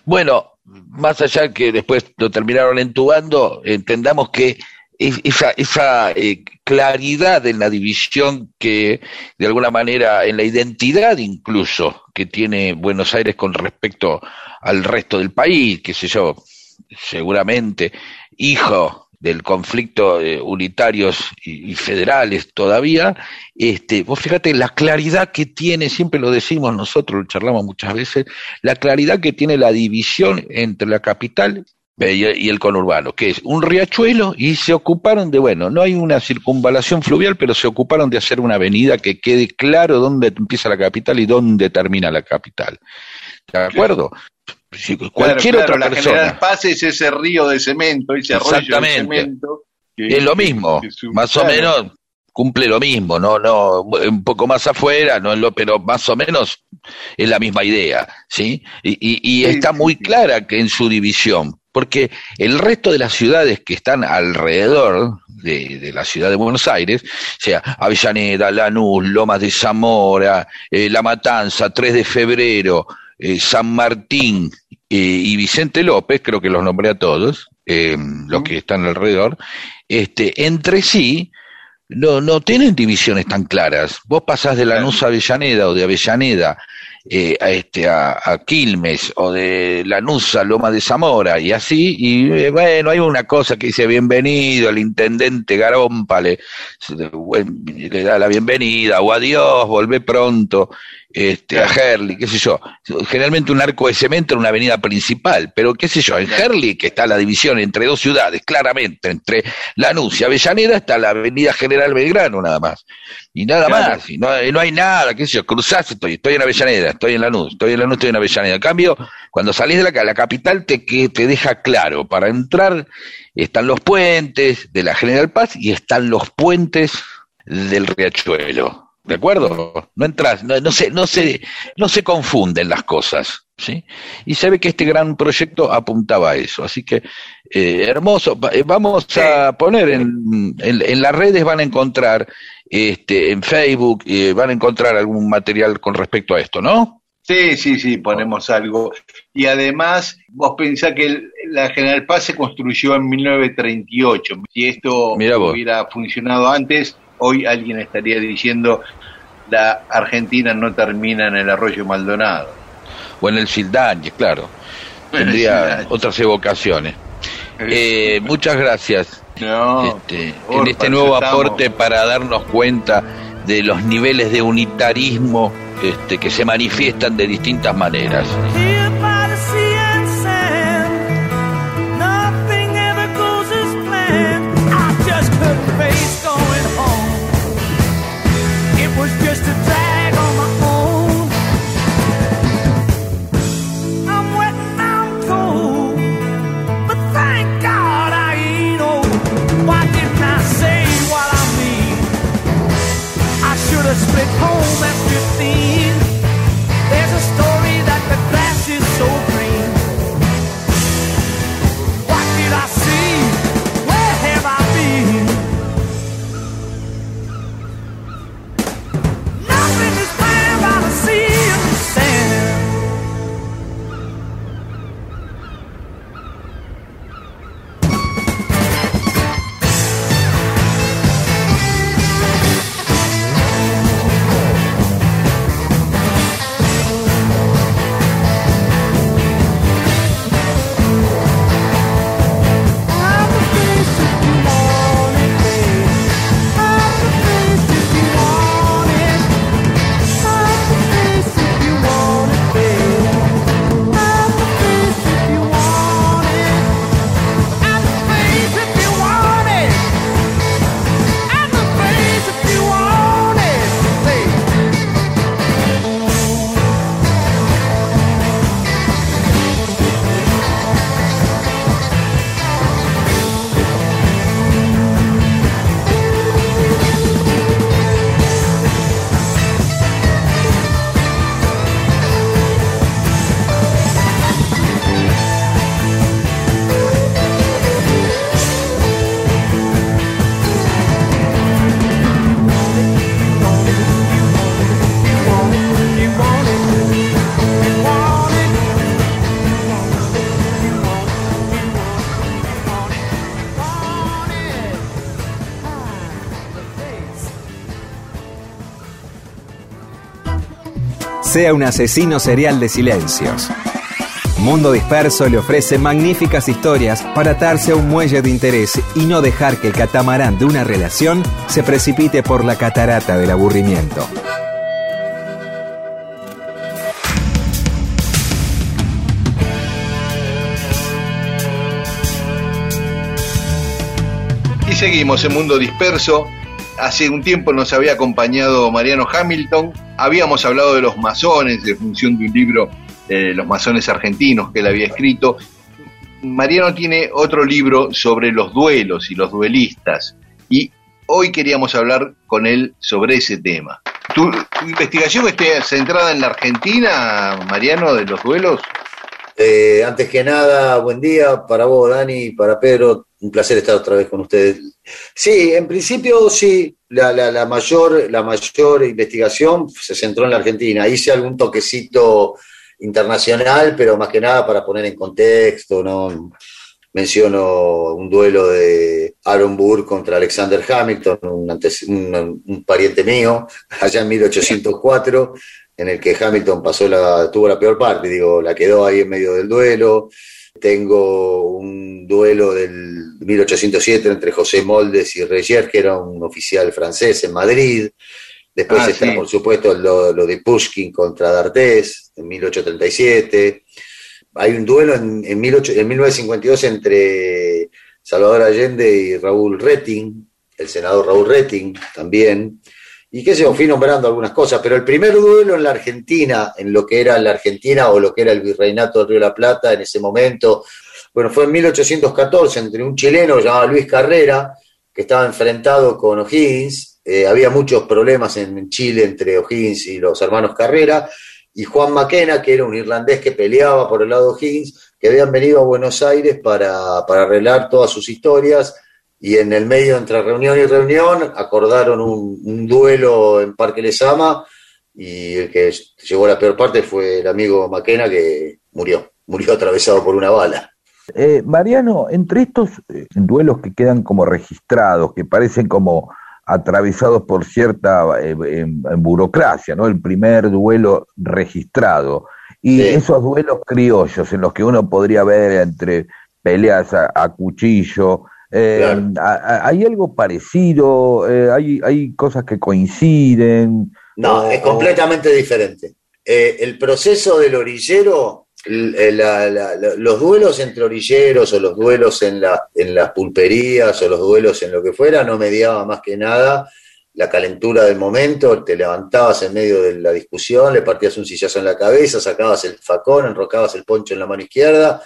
Bueno, más allá que después lo terminaron entubando, entendamos que esa, esa eh, claridad en la división que, de alguna manera, en la identidad incluso que tiene Buenos Aires con respecto al resto del país, qué sé yo, seguramente hijo del conflicto eh, unitarios y, y federales todavía, este, vos fíjate la claridad que tiene, siempre lo decimos nosotros, lo charlamos muchas veces, la claridad que tiene la división entre la capital y, y el conurbano, que es un riachuelo y se ocuparon de, bueno, no hay una circunvalación fluvial, pero se ocuparon de hacer una avenida que quede claro dónde empieza la capital y dónde termina la capital. ¿De acuerdo? Si cualquier Claro, claro, otra la persona. General Paz es ese río de cemento, ese arroyo de Exactamente. cemento. que- Es lo mismo, que más o menos cumple lo mismo, no, no, un poco más afuera, no lo, pero más o menos es la misma idea, ¿sí? Y, y- y Sí, está muy clara que en su división, porque el resto de las ciudades que están alrededor de, de la ciudad de Buenos Aires, o sea, Avellaneda, Lanús, Lomas de Zamora, eh, La Matanza, 3 de febrero, eh, San Martín eh, y Vicente López, creo que los nombré a todos, los que están alrededor, este, entre sí no, no tienen divisiones tan claras. Vos pasás de Lanús a Avellaneda o de Avellaneda eh, a, este, a, a Quilmes o de Lanús a Loma de Zamora y así, y eh, bueno, hay una cosa que dice bienvenido, el intendente Garompa le, le da la bienvenida o adiós, volvé pronto, este, a Herli, qué sé yo. Generalmente un arco de cemento en una avenida principal, pero qué sé yo, en Herli, que está la división entre dos ciudades, claramente, entre Lanús y Avellaneda, está la avenida General Belgrano nada más. Y nada Claro. más, y no, y no hay nada, qué sé yo, cruzás, estoy, estoy en Avellaneda, estoy en Lanús, estoy en Lanús, estoy en Avellaneda. En cambio, cuando salís de la, la capital te, que te deja claro, para entrar están los puentes de la General Paz y están los puentes del Riachuelo. ¿De acuerdo? No entras, no, no se, no se, no se confunden las cosas, ¿sí? Y se ve que este gran proyecto apuntaba a eso. Así que, eh, hermoso. Eh, Vamos a poner en, en, en las redes, van a encontrar, este, en Facebook, eh, van a encontrar algún material con respecto a esto, ¿no? Sí, sí, sí, ponemos algo. Y además, vos pensás que el- la General Paz se construyó en 1938. Si esto hubiera funcionado antes, hoy alguien estaría diciendo la Argentina no termina en el arroyo Maldonado. O en el Sildañez, claro. Tendría otras evocaciones. Eh, muchas gracias. No, este, por en este nuevo estamos- aporte para darnos cuenta de los niveles de unitarismo este, que se manifiestan de distintas maneras. Sea un asesino serial de silencios. Mundo Disperso le ofrece magníficas historias para atarse a un muelle de interés y no dejar que el catamarán de una relación se precipite por la catarata del aburrimiento. Y seguimos en Mundo Disperso. Hace un tiempo nos había acompañado Mariano Hamilton. Habíamos hablado de los masones, de función de un libro de los masones argentinos que él había escrito. Mariano tiene otro libro sobre los duelos y los duelistas. Y hoy queríamos hablar con él sobre ese tema. ¿Tu, investigación esté centrada en la Argentina, Mariano, de los duelos? Eh, antes que nada, buen día para vos, Dani, para Pedro. Un placer estar otra vez con ustedes. Sí, en principio sí, la, mayor, la mayor investigación se centró en la Argentina. Hice algún toquecito internacional, pero más que nada para poner en contexto, ¿no? Menciono un duelo de Aaron Burr contra Alexander Hamilton, un pariente mío, *laughs* allá en 1804, en el que Hamilton pasó la, tuvo la peor parte, digo, la quedó ahí en medio del duelo. Tengo un duelo del 1807 entre José Moldes y Regier, que era un oficial francés en Madrid. Después Ah, está, sí. por supuesto, lo, lo de Pushkin contra D'Artés en 1837. Hay un duelo en, en, 18 en 1952 entre Salvador Allende y Raúl Retting, el senador Raúl Retting también. Y qué sé yo, fui nombrando algunas cosas, pero el primer duelo en la Argentina, en lo que era la Argentina o lo que era el virreinato del Río de la Plata en ese momento, bueno, fue en 1814 entre un chileno llamado Luis Carrera, que estaba enfrentado con O'Higgins. Eh, había muchos problemas en Chile entre O'Higgins y los hermanos Carrera, y Juan Maquena, que era un irlandés que peleaba por el lado de O'Higgins, que habían venido a Buenos Aires para, para arreglar todas sus historias, y en el medio entre reunión y reunión acordaron un, un duelo en Parque Lesama, y el que llegó a la peor parte fue el amigo Maquena, que murió, murió atravesado por una bala. Eh, Mariano, entre estos eh, duelos que quedan como registrados, que parecen como atravesados por cierta eh, burocracia, ¿no? El primer duelo registrado. Y Sí. esos duelos criollos en los que uno podría ver entre peleas a, a cuchillo, eh, Claro. a- a- ¿hay algo parecido? Eh, hay, ¿Hay cosas que coinciden? No, O- es completamente diferente. Eh, el proceso del orillero, l- la- la- la- los duelos entre orilleros o los duelos en las pulperías o los duelos en lo que fuera, no mediaba más que nada la calentura del momento, te levantabas en medio de la discusión, le partías un sillazo en la cabeza, sacabas el facón, enrocabas el poncho en la mano izquierda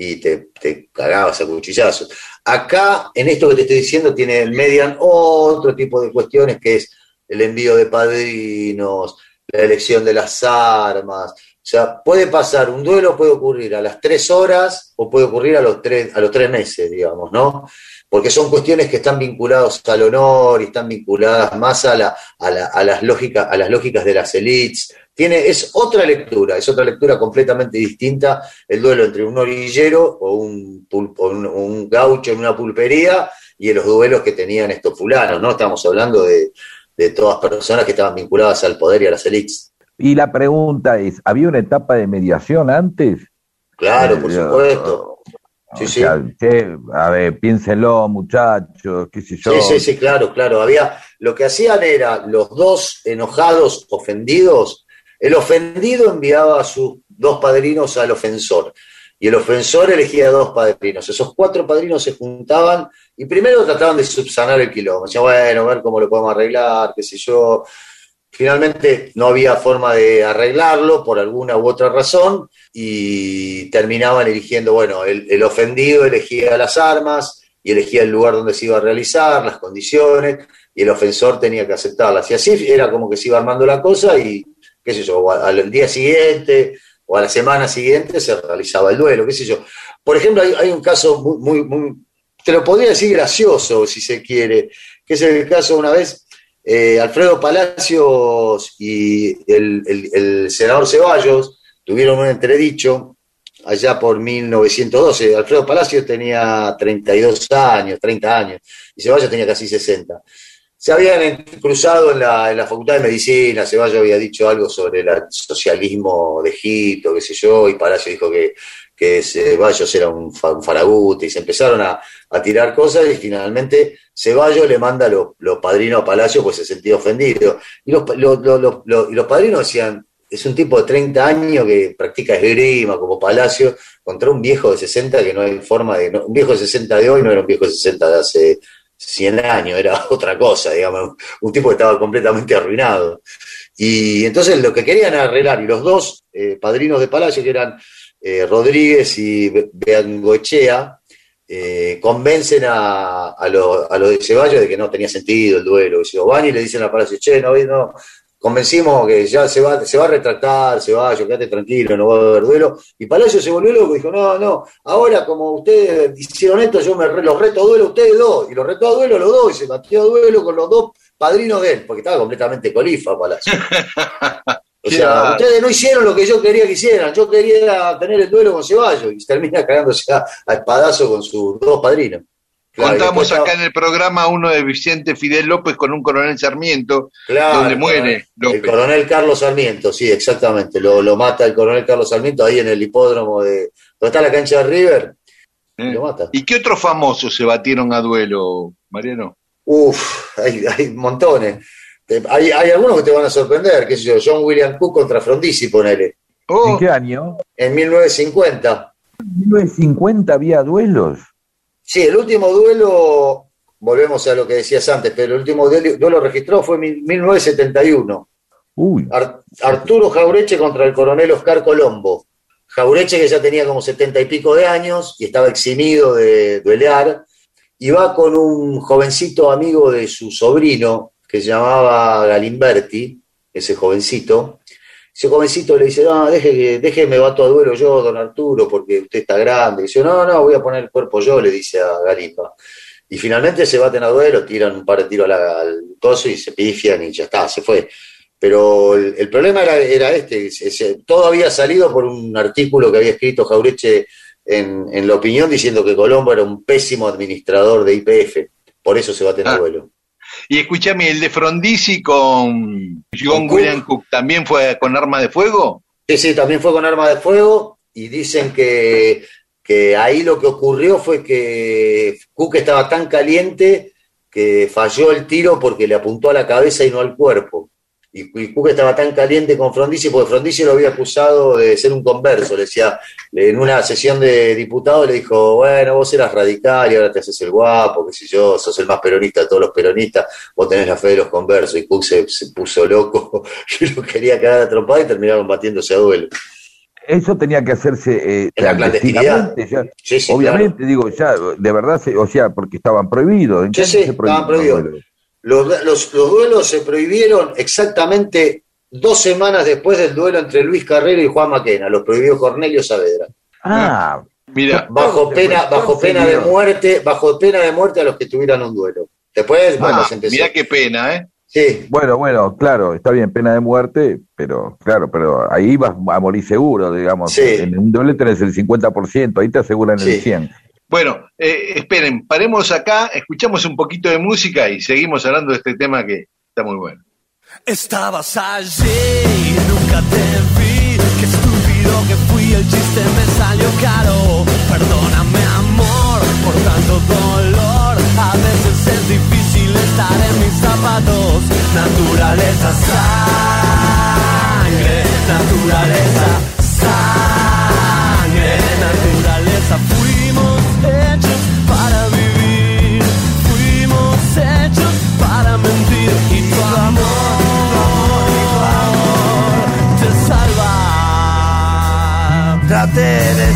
y te, te cagabas a cuchillazos. Acá, en esto que te estoy diciendo, tiene median otro tipo de cuestiones que es el envío de padrinos, la elección de las armas. O sea, puede pasar, un duelo puede ocurrir a las tres horas o puede ocurrir a los tres, a los tres meses, digamos, ¿no? Porque son cuestiones que están vinculadas al honor y están vinculadas más a, la, a, la- a las, lógicas, a las lógicas de las élites. Tiene, es otra lectura, es otra lectura completamente distinta el duelo entre un orillero o un, pul- o un, un gaucho en una pulpería y los duelos que tenían estos fulanos, ¿no? Estamos hablando de, de todas personas que estaban vinculadas al poder y a las élites. Y la pregunta es, ¿había una etapa de mediación antes? Claro, por Eh, supuesto. Sí, o sí. sea, che, a ver, piénsenlo, muchachos, qué sé yo. Sí, sí, sí, claro, claro. Había, lo que hacían era los dos enojados, ofendidos, el ofendido enviaba a sus dos padrinos al ofensor y el ofensor elegía dos padrinos. Esos cuatro padrinos se juntaban y primero trataban de subsanar el quilombo. Decían, bueno, a ver cómo lo podemos arreglar, qué sé yo. Finalmente no había forma de arreglarlo por alguna u otra razón y terminaban eligiendo, bueno, el, el ofendido elegía las armas y elegía el lugar donde se iba a realizar, las condiciones, y el ofensor tenía que aceptarlas. Y así era como que se iba armando la cosa y, qué sé yo, al, día siguiente o a la semana siguiente se realizaba el duelo, qué sé yo. Por ejemplo, hay, hay un caso muy, muy, muy, te lo podría decir gracioso, si se quiere, que es el caso una vez, eh, Alfredo Palacios y el, el- el senador Ceballos tuvieron un entredicho allá por 1912. Alfredo Palacios tenía 32 años, 30 años, y Ceballos tenía casi 60. Se habían cruzado en la, en la Facultad de Medicina, Ceballos había dicho algo sobre el socialismo de Egipto, qué sé yo, y Palacio dijo que, que Ceballos era un, un faragute, y se empezaron a, a tirar cosas, y finalmente Ceballos le manda los, los padrinos a Palacio, pues se sentía ofendido. Y los, los- los- y los padrinos decían, es un tipo de 30 años que practica esgrima como Palacio, contra un viejo de 60 que no hay forma de... un viejo de 60 de hoy no era un viejo de 60 de hace 100 años, era *laughs* otra cosa, digamos, un tipo que estaba completamente arruinado. Y entonces lo que querían arreglar, y los dos eh, padrinos de Palacio, que eran eh, Rodríguez y Be- Beangoechea, eh, convencen a, a los a de Ceballos de que no tenía sentido el duelo. Y le dicen a Palacio, che, no, no, convencimos que ya se va, se va a retractar, Ceballos, quédate tranquilo, no va a haber duelo. Y Palacio se volvió loco y dijo, no, no, ahora como ustedes hicieron esto, yo me re- los reto a duelo a ustedes dos. Y los retó a duelo los dos y se batió a duelo con los dos padrinos de él, porque estaba completamente colifa Palacio. *laughs* O sea, ustedes no hicieron lo que yo quería que hicieran. Yo quería tener el duelo con Ceballos y termina cagándose a, a espadazo con sus dos padrinos. Claro, Contamos después acá en el programa uno de Vicente Fidel López con un coronel Sarmiento, Claro, donde muere López. El coronel Carlos Sarmiento, sí, exactamente. Lo, lo mata el coronel Carlos Sarmiento ahí en el hipódromo de. ¿Dónde está la cancha de River? ¿eh? Lo mata. ¿Y qué otros famosos se batieron a duelo, Mariano? Uf, hay, hay montones. Hay, hay algunos que te van a sorprender, qué sé yo, John William Cook contra Frondizi, ponele. Oh, ¿En qué año? En 1950. ¿En 1950 había duelos? Sí, el último duelo, volvemos a lo que decías antes, pero el último duelo, duelo registrado fue en mil- 1971. Uy, Ar- Arturo Jaureche contra el coronel Oscar Colombo. Jaureche que ya tenía como setenta y pico de años y estaba eximido de duelear, y va con un jovencito amigo de su sobrino que se llamaba Galimberti, ese jovencito. Ese jovencito le dice, no, deje déjeme bato a duelo yo, don Arturo, porque usted está grande. dice, no, no, voy a poner el cuerpo yo, le dice a Galimba. Y finalmente se baten a duelo, tiran un par de tiros al coso y se pifian y ya está, se fue. Pero el, el problema era, era este, todo había salido por un artículo que había escrito Jaureche en, en La Opinión diciendo que Colombo era un pésimo administrador de IPF, por eso se baten a Ah. duelo. Y escúchame, el de Frondizi con John. William Cook, ¿también fue con arma de fuego? Sí, sí, también fue con arma de fuego y dicen que, que ahí lo que ocurrió fue que Cook estaba tan caliente que falló el tiro porque le apuntó a la cabeza y no al cuerpo. Y, y estaba tan caliente con Frondizi porque Frondizi lo había acusado de ser un converso. Le decía, en una sesión de diputados le dijo, bueno, vos eras radical y ahora te haces el guapo, qué sé yo, sos el más peronista de todos los peronistas, vos tenés la fe de los conversos. Y Cook se, se puso loco *laughs* y lo quería cagar a trompada y terminaron batiéndose a duelo. eso tenía que hacerse eh, En la clandestinidad. clandestinamente, ya. Sí, sí, Obviamente, digo, ya, de verdad, o sea, porque estaban prohibidos. ¿En qué Sí, se estaban prohibidos. Los duelos? Los, los- los duelos se prohibieron exactamente dos semanas después del duelo entre Luis Carrero y Juan Maquena. Los prohibió Cornelio Saavedra. Ah, Mira, Bajo pena, bajo pena de muerte, bajo pena de muerte a los que tuvieran un duelo. Después, bueno, se empezó. mira qué pena, ¿eh? Sí, bueno, bueno, claro, está bien, pena de muerte, pero claro, pero ahí vas a morir seguro, digamos. Sí. En un duelo tenés el 50%, ahí te aseguran Sí. el 100%. Bueno, eh, esperen, paremos acá, escuchamos un poquito de música y seguimos hablando de este tema que está muy bueno. Estabas allí, nunca te vi. Qué estúpido que fui, el chiste me salió caro. Perdóname, amor, por tanto dolor. A veces es difícil estar en mis zapatos. Naturaleza, sangre, naturaleza, sangre, naturaleza. Fuimos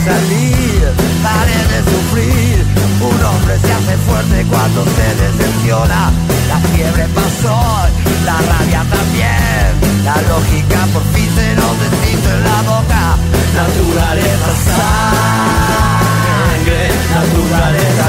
salir, pare de sufrir. Un hombre se hace fuerte cuando se decepciona. La fiebre pasó, la rabia también. La lógica por fin se nos deshizo en la boca. Naturaleza sangre, naturaleza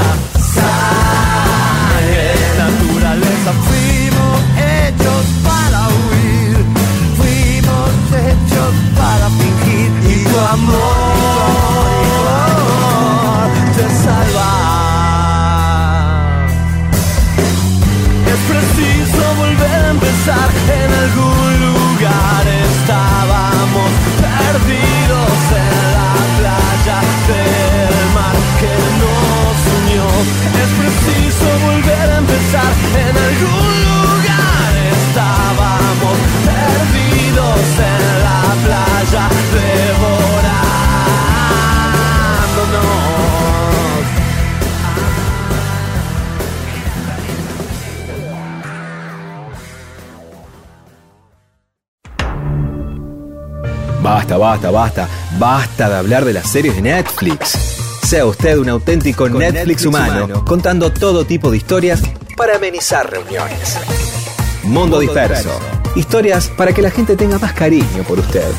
Basta, basta, basta. Basta de hablar de las series de Netflix. Sea usted un auténtico Netflix, humano, contando todo tipo de historias para amenizar reuniones. Mundo Disperso. Historias para que la gente tenga más cariño por usted.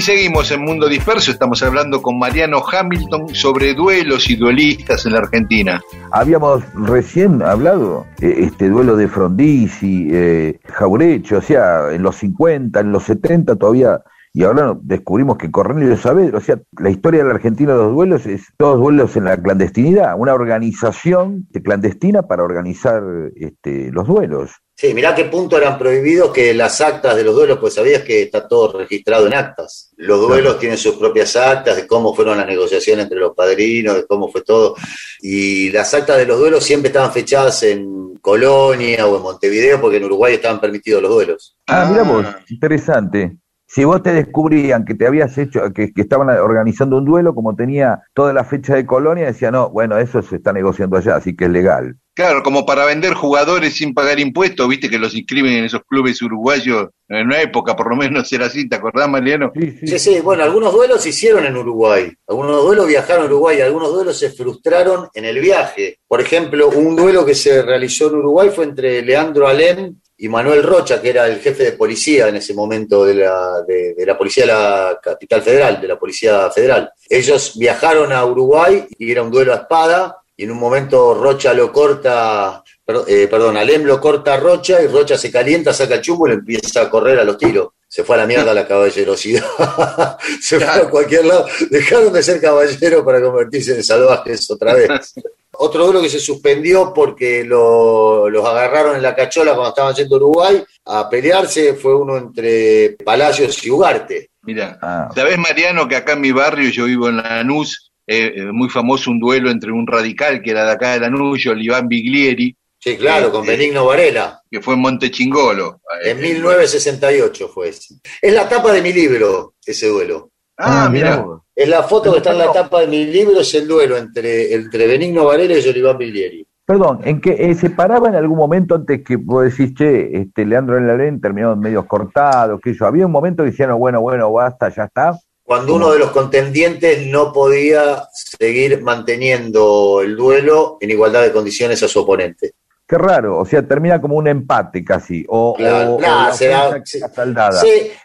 Seguimos en Mundo Disperso, estamos hablando con Mariano Hamilton sobre duelos y duelistas en la Argentina. Habíamos recién hablado eh, este duelo de Frondizi, eh, o sea, en los 50, en los 70 todavía, y ahora descubrimos que Cornelio Saavedra, o sea, la historia de la Argentina de los duelos es todos duelos en la clandestinidad, una organización clandestina para organizar este, los duelos. Sí, mirá qué punto eran prohibidos que las actas de los duelos, pues sabías que está todo registrado en actas. Los duelos tienen sus propias actas de cómo fueron las negociaciones entre los padrinos, de cómo fue todo. Y las actas de los duelos siempre estaban fechadas en Colonia o en Montevideo, porque en Uruguay estaban permitidos los duelos. Ah, Ah. mira vos, interesante. Si vos te descubrían que te habías hecho, que, que estaban organizando un duelo, como tenía toda la fecha de colonia, decía, no, bueno, eso se está negociando allá, así que es legal. Claro, como para vender jugadores sin pagar impuestos, viste que los inscriben en esos clubes uruguayos, en una época por lo menos era así, ¿te acordás, Mariano? Sí, Sí, sí, bueno, algunos duelos se hicieron en Uruguay, algunos duelos viajaron a Uruguay, algunos duelos se frustraron en el viaje. Por ejemplo, un duelo que se realizó en Uruguay fue entre Leandro Alem y Manuel Rocha, que era el jefe de policía en ese momento de la, de, de la policía de la capital federal, de la policía federal. Ellos viajaron a Uruguay y era un duelo a espada, y en un momento Rocha lo corta, eh, perdón, Alem lo corta a Rocha y Rocha se calienta, saca el chumbo y le empieza a correr a los tiros. Se fue a la mierda la caballerosidad. *laughs* se fue a cualquier lado. Dejaron de ser caballeros para convertirse en salvajes otra vez. *laughs* Otro duelo que se suspendió porque lo- los agarraron en la cachola cuando estaban yendo a Uruguay a pelearse fue uno entre Palacios y Ugarte. Mira, Ah. ¿sabés, Mariano, que acá en mi barrio, yo vivo en Lanús, eh, eh, muy famoso un duelo entre un radical que era de acá de Lanús, Oliván Biglieri, Sí, claro, con Benigno Varela. que fue en Montechingolo. En 1968 fue ese. Es la tapa de mi libro, ese duelo. Ah, mira. Es la foto que está en la tapa de mi libro, es el duelo entre, entre Benigno Varela y Oliván Biglieri. Perdón, ¿en que eh, se paraba en algún momento antes que vos decís, che, este, Leandro en la Len terminó medios cortados, que yo? Había un momento que decían, no, bueno, bueno, basta, ya está. Cuando uno de los contendientes no podía seguir manteniendo el duelo en igualdad de condiciones a su oponente. Qué raro, o sea, termina como un empate casi, o, Claro, o- se da- sí.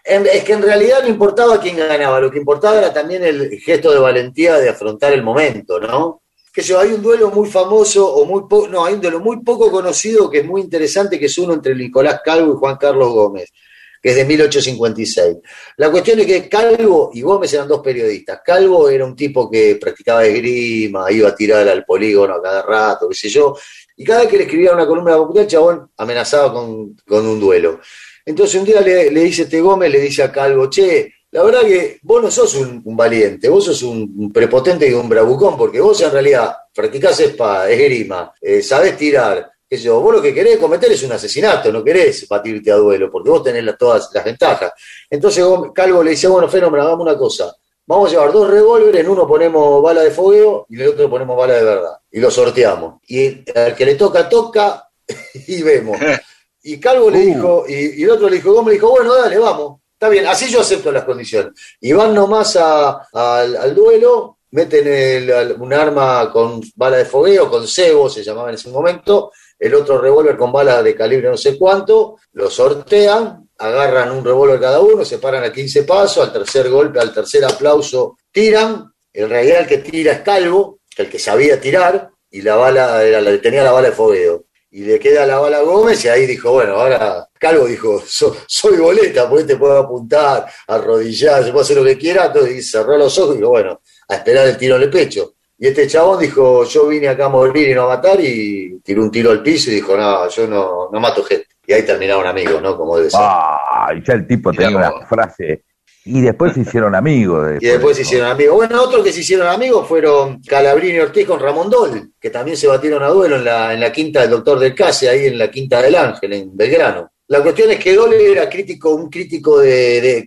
es que en realidad no importaba quién ganaba, lo que importaba era también el gesto de valentía de afrontar el momento, ¿no? Que yo, hay un duelo muy famoso, o muy po- no, hay un duelo muy poco conocido que es muy interesante, que es uno entre Nicolás Calvo y Juan Carlos Gómez, que es de 1856. La cuestión es que Calvo y Gómez eran dos periodistas. Calvo era un tipo que practicaba esgrima, iba a tirar al polígono a cada rato, qué sé yo, y cada vez que le escribía una columna de popular, el chabón amenazaba con, con un duelo. Entonces un día le, le dice este Gómez, le dice a Calvo, che, la verdad que vos no sos un, valiente, vos sos un, prepotente y un bravucón, porque vos en realidad practicás espada, esgrima, eh, sabés tirar, qué sé yo, vos lo que querés cometer es un asesinato, no querés batirte a duelo, porque vos tenés las- todas las ventajas. Entonces Calvo le dice, bueno, fenómeno, hagamos una cosa, vamos a llevar dos revólveres, en uno ponemos bala de fogueo y en el otro ponemos bala de verdad, y lo sorteamos. Y al que le toca, toca, *laughs* y vemos. Y Calvo le Uh. dijo, y, y el otro le dijo, Gómez le dijo, bueno, dale, vamos. Está bien, así yo acepto las condiciones. Y van nomás a- al, al duelo, meten el- al- un arma con bala de fogueo, con cebo, se llamaba en ese momento, el otro revólver con bala de calibre no sé cuánto, lo sortean, agarran un revólver cada uno, se paran a 15 pasos, al tercer golpe, al tercer aplauso, tiran, en realidad el que tira es Calvo, el que sabía tirar, y la bala la, tenía la bala de fogueo y le queda la bala a Gómez y ahí dijo, bueno, ahora Calvo dijo, "So- soy boleta, porque te puedo apuntar, arrodillar, se puede hacer lo que quiera, entonces cerró los ojos y dijo, bueno, a esperar el tiro en el pecho. Y este chabón dijo, yo vine acá a morir y no a matar, y tiró un tiro al piso y dijo, no, yo no, no mato gente. Y ahí terminaron amigos, ¿no? Como debe ser. Ah, y ya el tipo tenía una frase Y después se hicieron amigos. *laughs* Y después se hicieron amigos. Bueno, otros que se hicieron amigos fueron Calabrini y Ortiz con Ramón Dol, que también se batieron a duelo en la, en la quinta del Doctor del Case, ahí en la quinta del Ángel, en Belgrano. La cuestión es que Dol era crítico, un crítico de. de-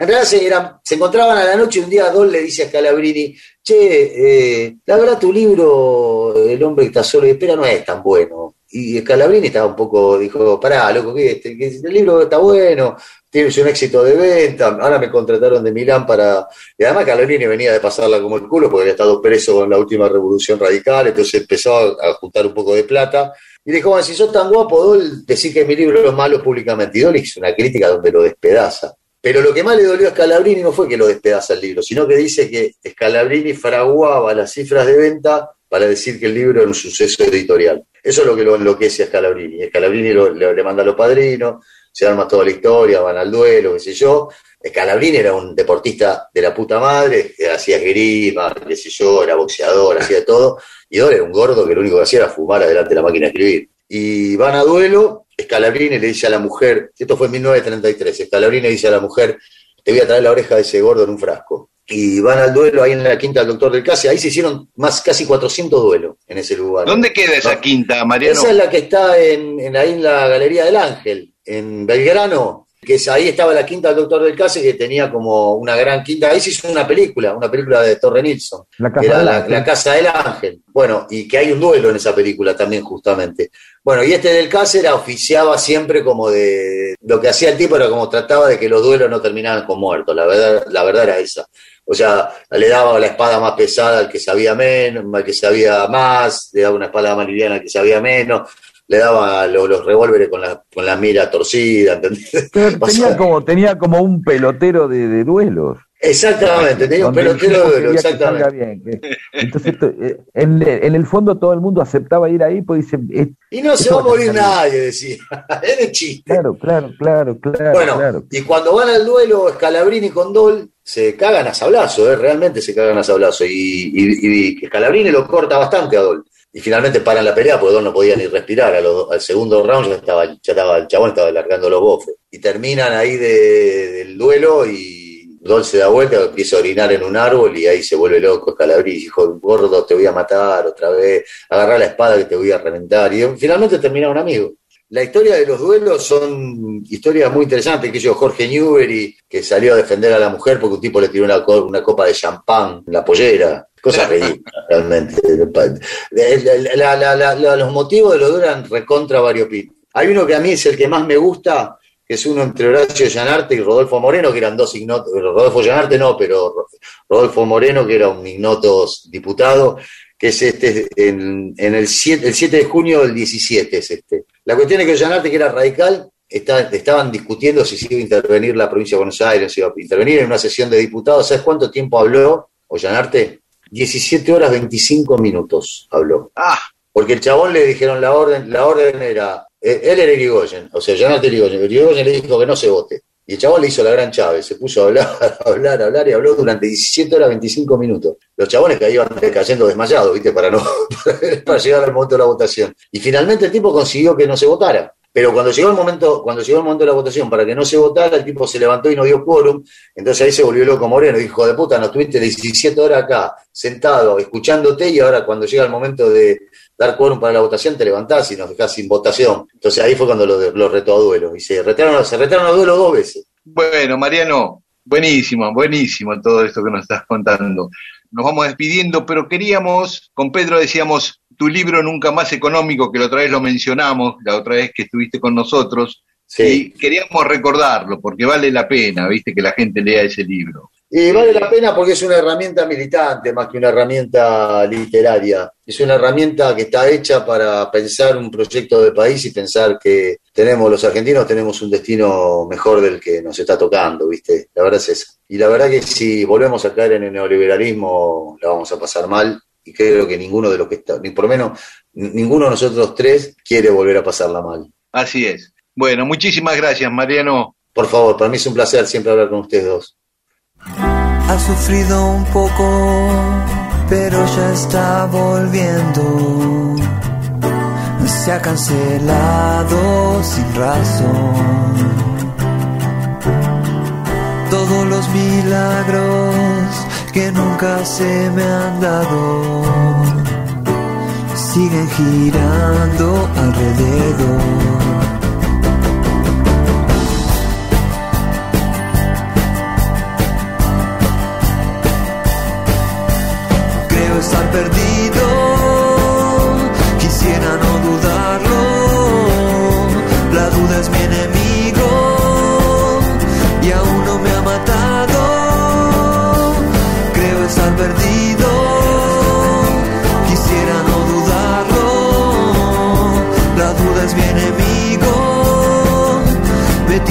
en realidad se, eran- se encontraban a la noche y un día Dol le dice a Calabrini: Che, eh, la verdad, tu libro, El hombre que está solo y espera, no es tan bueno. Y Calabrini estaba un poco, dijo: Pará, loco, este, que el libro está bueno, tienes un éxito de venta. Ahora me contrataron de Milán para. Y además Calabrini venía de pasarla como el culo porque había estado preso con la última revolución radical, entonces empezó a, juntar un poco de plata. Y dijo, bueno, si sos tan guapo, Dol, decís que mi libro es malo públicamente. Y Dol hizo una crítica donde lo despedaza. Pero lo que más le dolió a Scalabrini no fue que lo despedaza el libro, sino que dice que Scalabrini fraguaba las cifras de venta para decir que el libro era un suceso editorial. Eso es lo que lo enloquece a Scalabrini. Scalabrini le, manda a los padrinos, se arma toda la historia, van al duelo, qué sé yo. Scalabrini era un deportista de la puta madre, hacía esgrima, qué sé yo, era boxeador, hacía todo. Y Dol era un gordo que lo único que hacía era fumar adelante de la máquina de escribir. Y van a duelo, Scalabrini le dice a la mujer, esto fue en 1933, Scalabrini le dice a la mujer, te voy a traer la oreja de ese gordo en un frasco. Y van al duelo ahí en la quinta del doctor del Case, ahí se hicieron más casi 400 duelos en ese lugar. ¿Dónde queda esa No. quinta, Mariano? Esa es la que está en, en- ahí en la Galería del Ángel, en Belgrano, que es, ahí estaba la quinta del Doctor del Case, que tenía como una gran quinta. Ahí se hizo una película, una película de Torre Nilsson. La Casa Era del la, Casa del Ángel. Bueno, y que hay un duelo en esa película también, justamente. Bueno, y este del Case era, oficiaba siempre como de. Lo que hacía el tipo era como trataba de que los duelos no terminaran con muertos. La verdad, la verdad era esa. O sea, le daba la espada más pesada al que sabía menos, al que sabía más, le daba una espada más liviana al que sabía menos, le daba lo- los revólveres con la, con la mira torcida, ¿entendés? *laughs* Tenía como, tenía como un pelotero de, de duelos. Exactamente, tenía un donde el pelotero de exactamente. bien, entonces, to- eh, en, en el fondo todo el mundo aceptaba ir ahí, pues dice, Y no se va a morir nadie, decía. *laughs* Es de chiste. claro, claro, claro, claro, Bueno, claro. y cuando van al duelo Scalabrini con Dol, se cagan a sablazo, ¿eh? realmente se cagan a sablazo. Y, y, y Scalabrini lo corta bastante a Dol. Y finalmente paran la pelea porque Dol no podía ni respirar. A al segundo round ya estaba, ya estaba, el chabón estaba largando los bofes. Y terminan ahí de- del duelo y Dol se da vuelta, empieza a orinar en un árbol y ahí se vuelve loco Scalabrini. Dijo, gordo, te voy a matar otra vez, agarrar la espada que te voy a reventar. Y finalmente terminaron amigos. La historia de los duelos son historias muy interesantes, que yo, Jorge Newbery, que salió a defender a la mujer porque un tipo le tiró una, co- una copa de champán en la pollera. Cosas ridículas, *laughs* realmente. Los motivos de los duelos eran recontra variopintos. Hay uno que a mí es el que más me gusta, que es uno entre Horacio Llanarte y Rodolfo Moreno, que eran dos ignotos. Rodolfo Llanarte no, pero Ro- Rodolfo Moreno, que era un ignoto diputado, que es este en, en el, 7, el 7 de junio del 17 es este. La cuestión es que Llanarte, que era radical, está- estaban discutiendo si se iba a intervenir la provincia de Buenos Aires, si iba a intervenir en una sesión de diputados. ¿Sabes cuánto tiempo habló Ollanarte? 17 horas 25 minutos habló. Ah, Porque el chabón le dijeron la orden, la orden era, eh, él era Irigoyen, o sea, Llanarte Irigoyen, Irigoyen le dijo que no se vote. Y el chabón le hizo la gran Chávez, se puso a hablar, *laughs* hablar, hablar y habló durante 17 horas 25 minutos. Los chabones que iban cayendo desmayados, ¿viste? Para no *laughs* para llegar al momento de la votación. Y finalmente el tipo consiguió que no se votara. Pero cuando llegó el momento, cuando llegó el momento de la votación para que no se votara, el tipo se levantó y no dio quórum. Entonces ahí se volvió loco Moreno. Dijo, de puta, nos tuviste 17 horas acá, sentado, escuchándote, y ahora cuando llega el momento de dar quórum para la votación, te levantás y nos dejás sin votación. Entonces ahí fue cuando lo, lo retó a duelo. Y se retaron, se retaron a duelo dos veces. bueno, Mariano, buenísimo, buenísimo todo esto que nos estás contando. Nos vamos despidiendo, pero queríamos, con Pedro decíamos, tu libro Nunca Más Económico, que la otra vez lo mencionamos, la otra vez que estuviste con nosotros, Sí. y queríamos recordarlo, porque vale la pena, viste, que la gente lea ese libro. Y vale la pena porque es una herramienta militante más que una herramienta literaria. Es una herramienta que está hecha para pensar un proyecto de país y pensar que tenemos, los argentinos tenemos un destino mejor del que nos está tocando, ¿viste? La verdad es esa. Y la verdad que si volvemos a caer en el neoliberalismo, la vamos a pasar mal. Y creo que ninguno de los que está, ni por lo menos ninguno de nosotros tres quiere volver a pasarla mal. Así es. Bueno, muchísimas gracias, Mariano. Por favor, para mí es un placer siempre hablar con ustedes dos. Ha sufrido un poco, pero ya está volviendo. Se ha cancelado sin razón. Todo todos los milagros que nunca se me han dado siguen girando alrededor.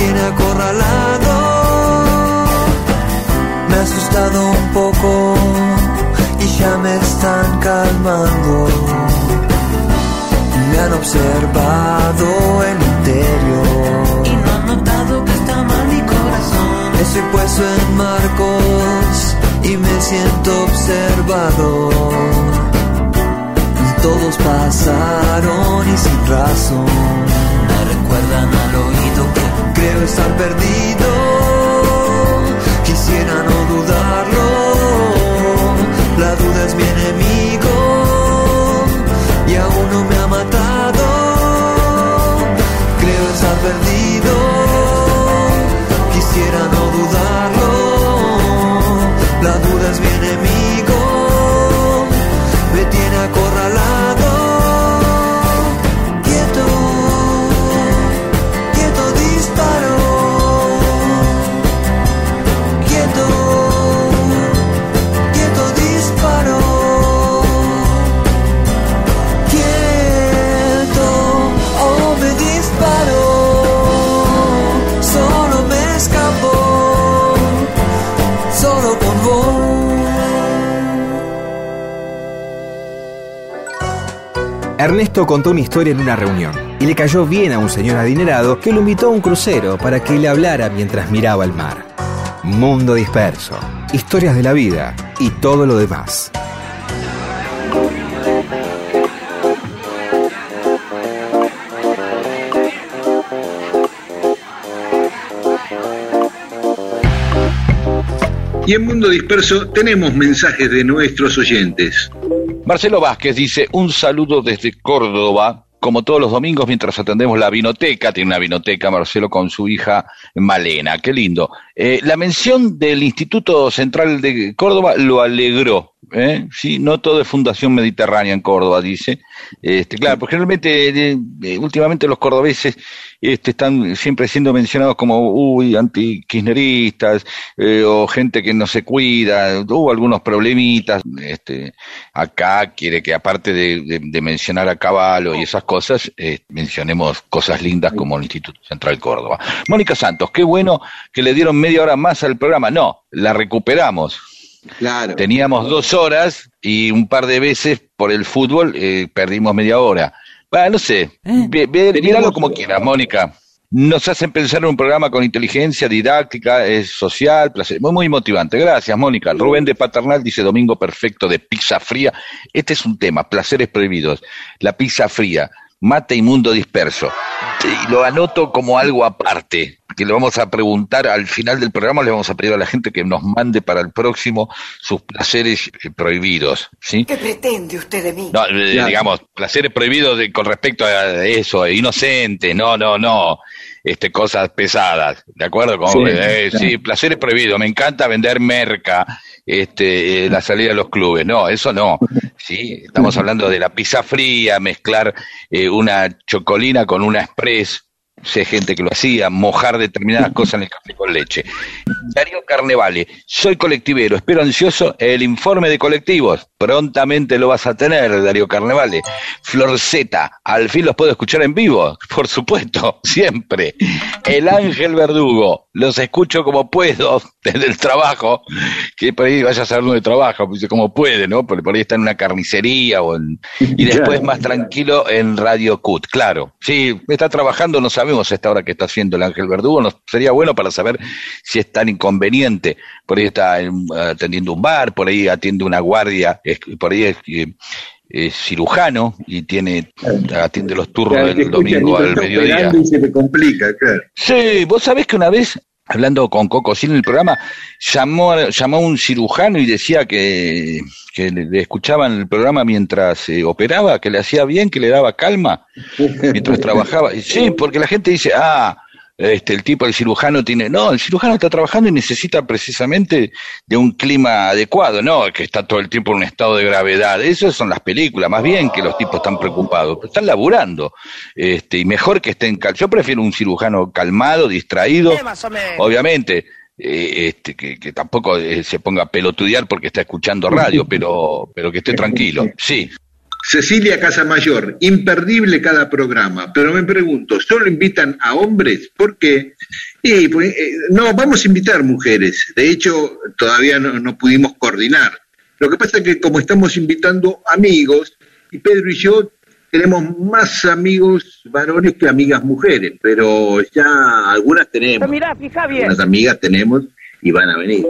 Tiene acorralado, me ha asustado un poco y ya me están calmando. Me han observado el interior. Y no han notado que está mal mi corazón. Estoy puesto en marcos y me siento observado. Todos pasaron y sin razón. Me recuerdan al oído estar perdido, quisiera no dudarlo. La duda es mi enemigo y aún no me ha matado. Creo estar perdido, quisiera no dudarlo. La duda es mi enemigo, me tiene acorralado. Ernesto contó una historia en una reunión y le cayó bien a un señor adinerado que lo invitó a un crucero para que le hablara mientras miraba el mar. Mundo disperso, historias de la vida y todo lo demás. Y en Mundo Disperso tenemos mensajes de nuestros oyentes. Marcelo Vázquez dice, un saludo desde Córdoba, como todos los domingos mientras atendemos la vinoteca, tiene una vinoteca Marcelo con su hija Malena, qué lindo. Eh, la mención del Instituto Central de Córdoba lo alegró. ¿eh? Sí, no todo es Fundación Mediterránea en Córdoba, dice. Este, claro, porque realmente últimamente los cordobeses este, están siempre siendo mencionados como, uy, anti-kirchneristas, eh, o gente que no se cuida, hubo algunos problemitas, este, acá quiere que aparte de, de- de mencionar a Caballo y esas cosas, mencionemos cosas lindas como el Instituto Central Córdoba. Mónica Santos, qué bueno que le dieron media hora más al programa, no, la recuperamos. Claro. Teníamos dos horas y un par de veces por el fútbol eh, perdimos media hora. Bueno, no sé, ve- ve- míralo como quieras, Mónica. Nos hacen pensar en un programa con inteligencia didáctica, es social, placer- muy, muy motivante. Gracias, Mónica. Rubén de Paternal dice Domingo Perfecto de Pizza Fría. Este es un tema, placeres prohibidos. La pizza fría, mate y mundo disperso. Y lo anoto como algo aparte, que le vamos a preguntar al final del programa, le vamos a pedir a la gente que nos mande para el próximo sus placeres eh, prohibidos, ¿sí? ¿Qué pretende usted de mí? No, eh, Claro. digamos, placeres prohibidos de- con respecto a eso, eh, inocentes, no, no, no, este, cosas pesadas, ¿de acuerdo? Como, Sí, eh, claro. sí, placeres prohibidos, me encanta vender merca, este, eh, la salida de los clubes, no, eso no, sí, estamos hablando de la pizza fría, mezclar eh, una chocolina con una express, sé gente que lo hacía, mojar determinadas cosas en el café con leche. Darío Carnevale, soy colectivero, espero ansioso el informe de colectivos. Prontamente lo vas a tener, Darío Carnevale. Florceta, al fin los puedo escuchar en vivo, *laughs* por supuesto, siempre. El Ángel Verdugo, los escucho como puedo *laughs* desde el trabajo, que por ahí vaya a saber dónde trabaja, pues como puede, ¿no? Porque por ahí está en una carnicería o en... y después más tranquilo en Radio Cut, claro. Sí, está trabajando, no sabemos a esta hora que está haciendo el Ángel Verdugo, nos sería bueno para saber si es tan inconveniente. Por ahí está en- atendiendo un bar, por ahí atiende una guardia, por ahí es, eh, es cirujano y tiene atiende los turnos Claro, del domingo al mediodía. Y se te complica, claro. Sí, vos sabés que una vez hablando con Coco Sin el programa, llamó, llamó a un cirujano y decía que, que le, escuchaban el programa mientras eh, operaba, que le hacía bien, que le daba calma mientras trabajaba. Sí, porque la gente dice, ah, este, el tipo, el cirujano tiene, no, el cirujano está trabajando y necesita precisamente de un clima adecuado, no, que está todo el tiempo en un estado de gravedad. Esas son las películas, más bien que los tipos están preocupados, pero están laburando, este, y mejor que estén cal Yo prefiero un cirujano calmado, distraído, obviamente. eh, este, que, que tampoco eh, se ponga a pelotudear porque está escuchando radio, *laughs* pero, pero que esté tranquilo. Sí, Cecilia Casamayor, imperdible cada programa, pero me pregunto, ¿solo invitan a hombres? ¿Por qué? Y, pues, eh, no, vamos a invitar mujeres. De hecho, todavía no, no pudimos coordinar. Lo que pasa es que como estamos invitando amigos, y Pedro y yo tenemos más amigos varones que amigas mujeres, pero ya algunas tenemos. Algunas amigas tenemos y van a venir.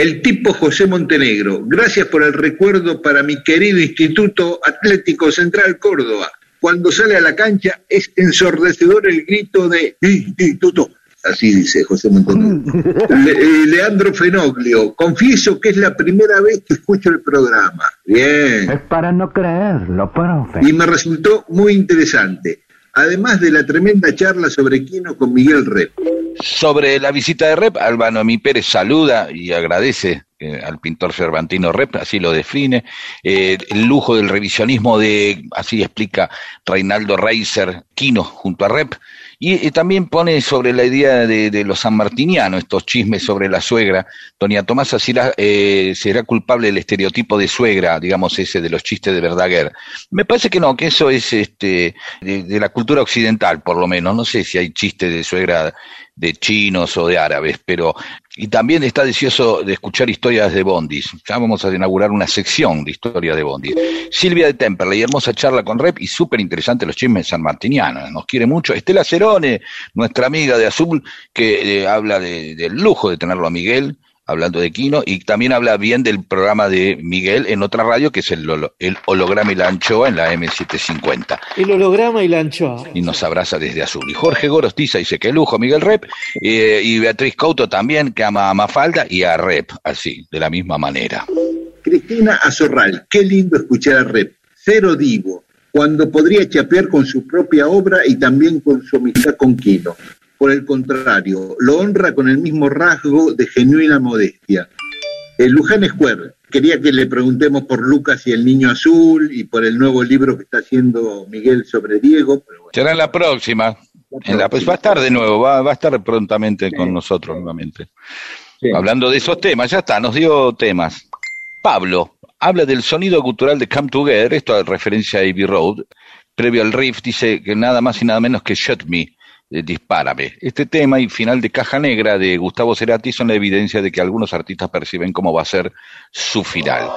El tipo José Montenegro, gracias por el recuerdo para mi querido Instituto Atlético Central Córdoba. Cuando sale a la cancha es ensordecedor el grito de Instituto. Así dice José Montenegro. *laughs* Le- eh, Leandro Fenoglio, confieso que es la primera vez que escucho el programa. Bien. para no creerlo, profe. Y me resultó muy interesante. Además de la tremenda charla sobre Quino con Miguel Rep. Sobre la visita de Rep, Albano Mi Pérez saluda y agradece eh, al pintor cervantino Rep, así lo define, eh, el lujo del revisionismo de, así explica Reinaldo Reiser, Quino junto a Rep, y, también pone sobre la idea de, de los sanmartinianos, estos chismes sobre la suegra. Doña Tomasa será, eh, será culpable del estereotipo de suegra, digamos ese de los chistes de Verdaguer. Me parece que no, que eso es este de, de la cultura occidental, por lo menos. No sé si hay chistes de suegra de chinos o de árabes, pero y también está deseoso de escuchar historias de Bondis. Ya vamos a inaugurar una sección de historias de Bondis. Silvia de Temperley, hermosa charla con Rep y súper interesante los chismes sanmartinianos. Nos quiere mucho. Estela Cerone, nuestra amiga de Azul, que eh, habla de- del lujo de tenerlo a Miguel, hablando de Quino, y también habla bien del programa de Miguel en otra radio, que es el, holo- el holograma y la anchoa en la M750 El holograma y la anchoa. y nos abraza desde Azul. Y Jorge Gorostiza dice que lujo, Miguel Rep, eh, y Beatriz Couto también, que ama a Mafalda y a Rep, así, de la misma manera. Cristina Azorral, qué lindo escuchar a Rep. Cero divo, cuando podría chapear con su propia obra y también con su amistad con Quino. Por el contrario, lo honra con el mismo rasgo de genuina modestia. El Luján Square, quería que le preguntemos por Lucas y el Niño Azul y por el nuevo libro que está haciendo Miguel sobre Diego. pero bueno. Será en la próxima. En la, pues va a estar de nuevo, va, va a estar prontamente con nosotros nuevamente. Hablando de esos temas, ya está, nos dio temas. Pablo habla del sonido cultural de Come Together, esto es referencia a Abbey Road. Previo al riff dice que nada más y nada menos que Shut Me, Dispárame. Este tema y final de Caja Negra de Gustavo Cerati son la evidencia de que algunos artistas perciben cómo va a ser su final.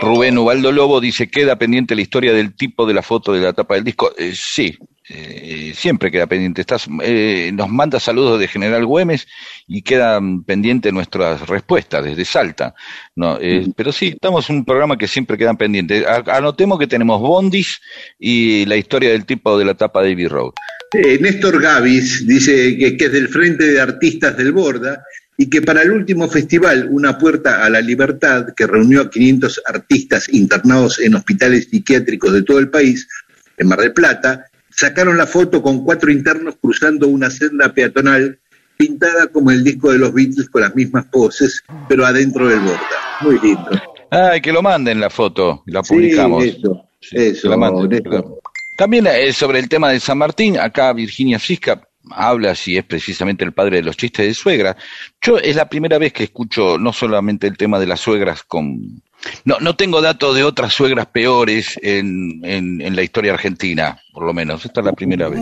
Rubén Ubaldo Lobo dice, queda pendiente la historia del tipo de la foto de la tapa del disco. Eh, sí, eh, siempre queda pendiente. Estás, eh, nos manda saludos de General Güemes y quedan pendientes nuestras respuestas desde Salta. No, eh, Pero sí, estamos en un programa que siempre quedan pendientes. A- Anotemos que tenemos Bondis y la historia del tipo de la tapa de Abbey Road. Eh, Néstor Gavis dice que, que es del Frente de Artistas del Borda y que para el último festival, Una Puerta a la Libertad, que reunió a 500 artistas internados en hospitales psiquiátricos de todo el país, en Mar del Plata, sacaron la foto con cuatro internos cruzando una senda peatonal pintada como el disco de los Beatles con las mismas poses, pero adentro del Borda. Muy lindo. Ay, que lo manden la foto, la publicamos. eso, Sí, eso, que la manden, Néstor. También eh, sobre el tema de San Martín, acá Virginia Fisca habla si es precisamente el padre de los chistes de suegra. Yo es la primera vez que escucho no solamente el tema de las suegras con... No, no tengo datos de otras suegras peores en, en la historia argentina, por lo menos. Esta es la primera vez.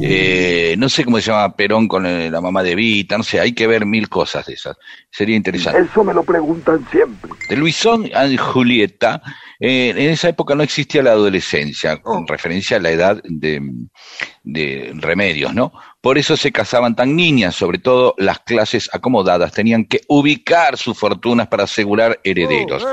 Eh, no sé cómo se llama Perón con eh, la mamá de Vita, no sé, hay que ver mil cosas de esas. Sería interesante Eso me lo preguntan siempre. de Luisón y Julieta, eh, en esa época no existía la adolescencia, con referencia a la edad de, de remedios, ¿no? Por eso se casaban tan niñas, sobre todo las clases acomodadas, tenían que ubicar sus fortunas para asegurar herederos.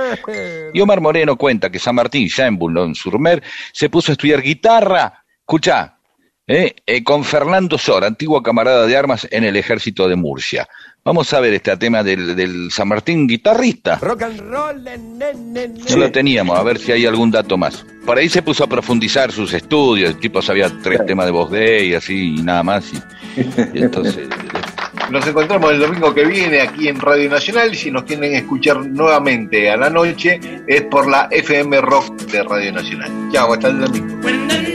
Y Omar Moreno cuenta que San Martín, ya en Boulogne-sur-Mer, se puso a estudiar guitarra, escucha, ¿eh? Eh, con Fernando Sor, antiguo camarada de armas en el ejército de Murcia. Vamos a ver este tema del, del San Martín guitarrista. Rock and roll, nene, No lo teníamos, a ver si hay algún dato más. Por ahí se puso a profundizar sus estudios, el tipo sabía tres temas de voz de y así y nada más. Y, y entonces, Nos encontramos el domingo que viene aquí en Radio Nacional y si nos quieren escuchar nuevamente a la noche es por la FM Rock de Radio Nacional. Chao, hasta el domingo.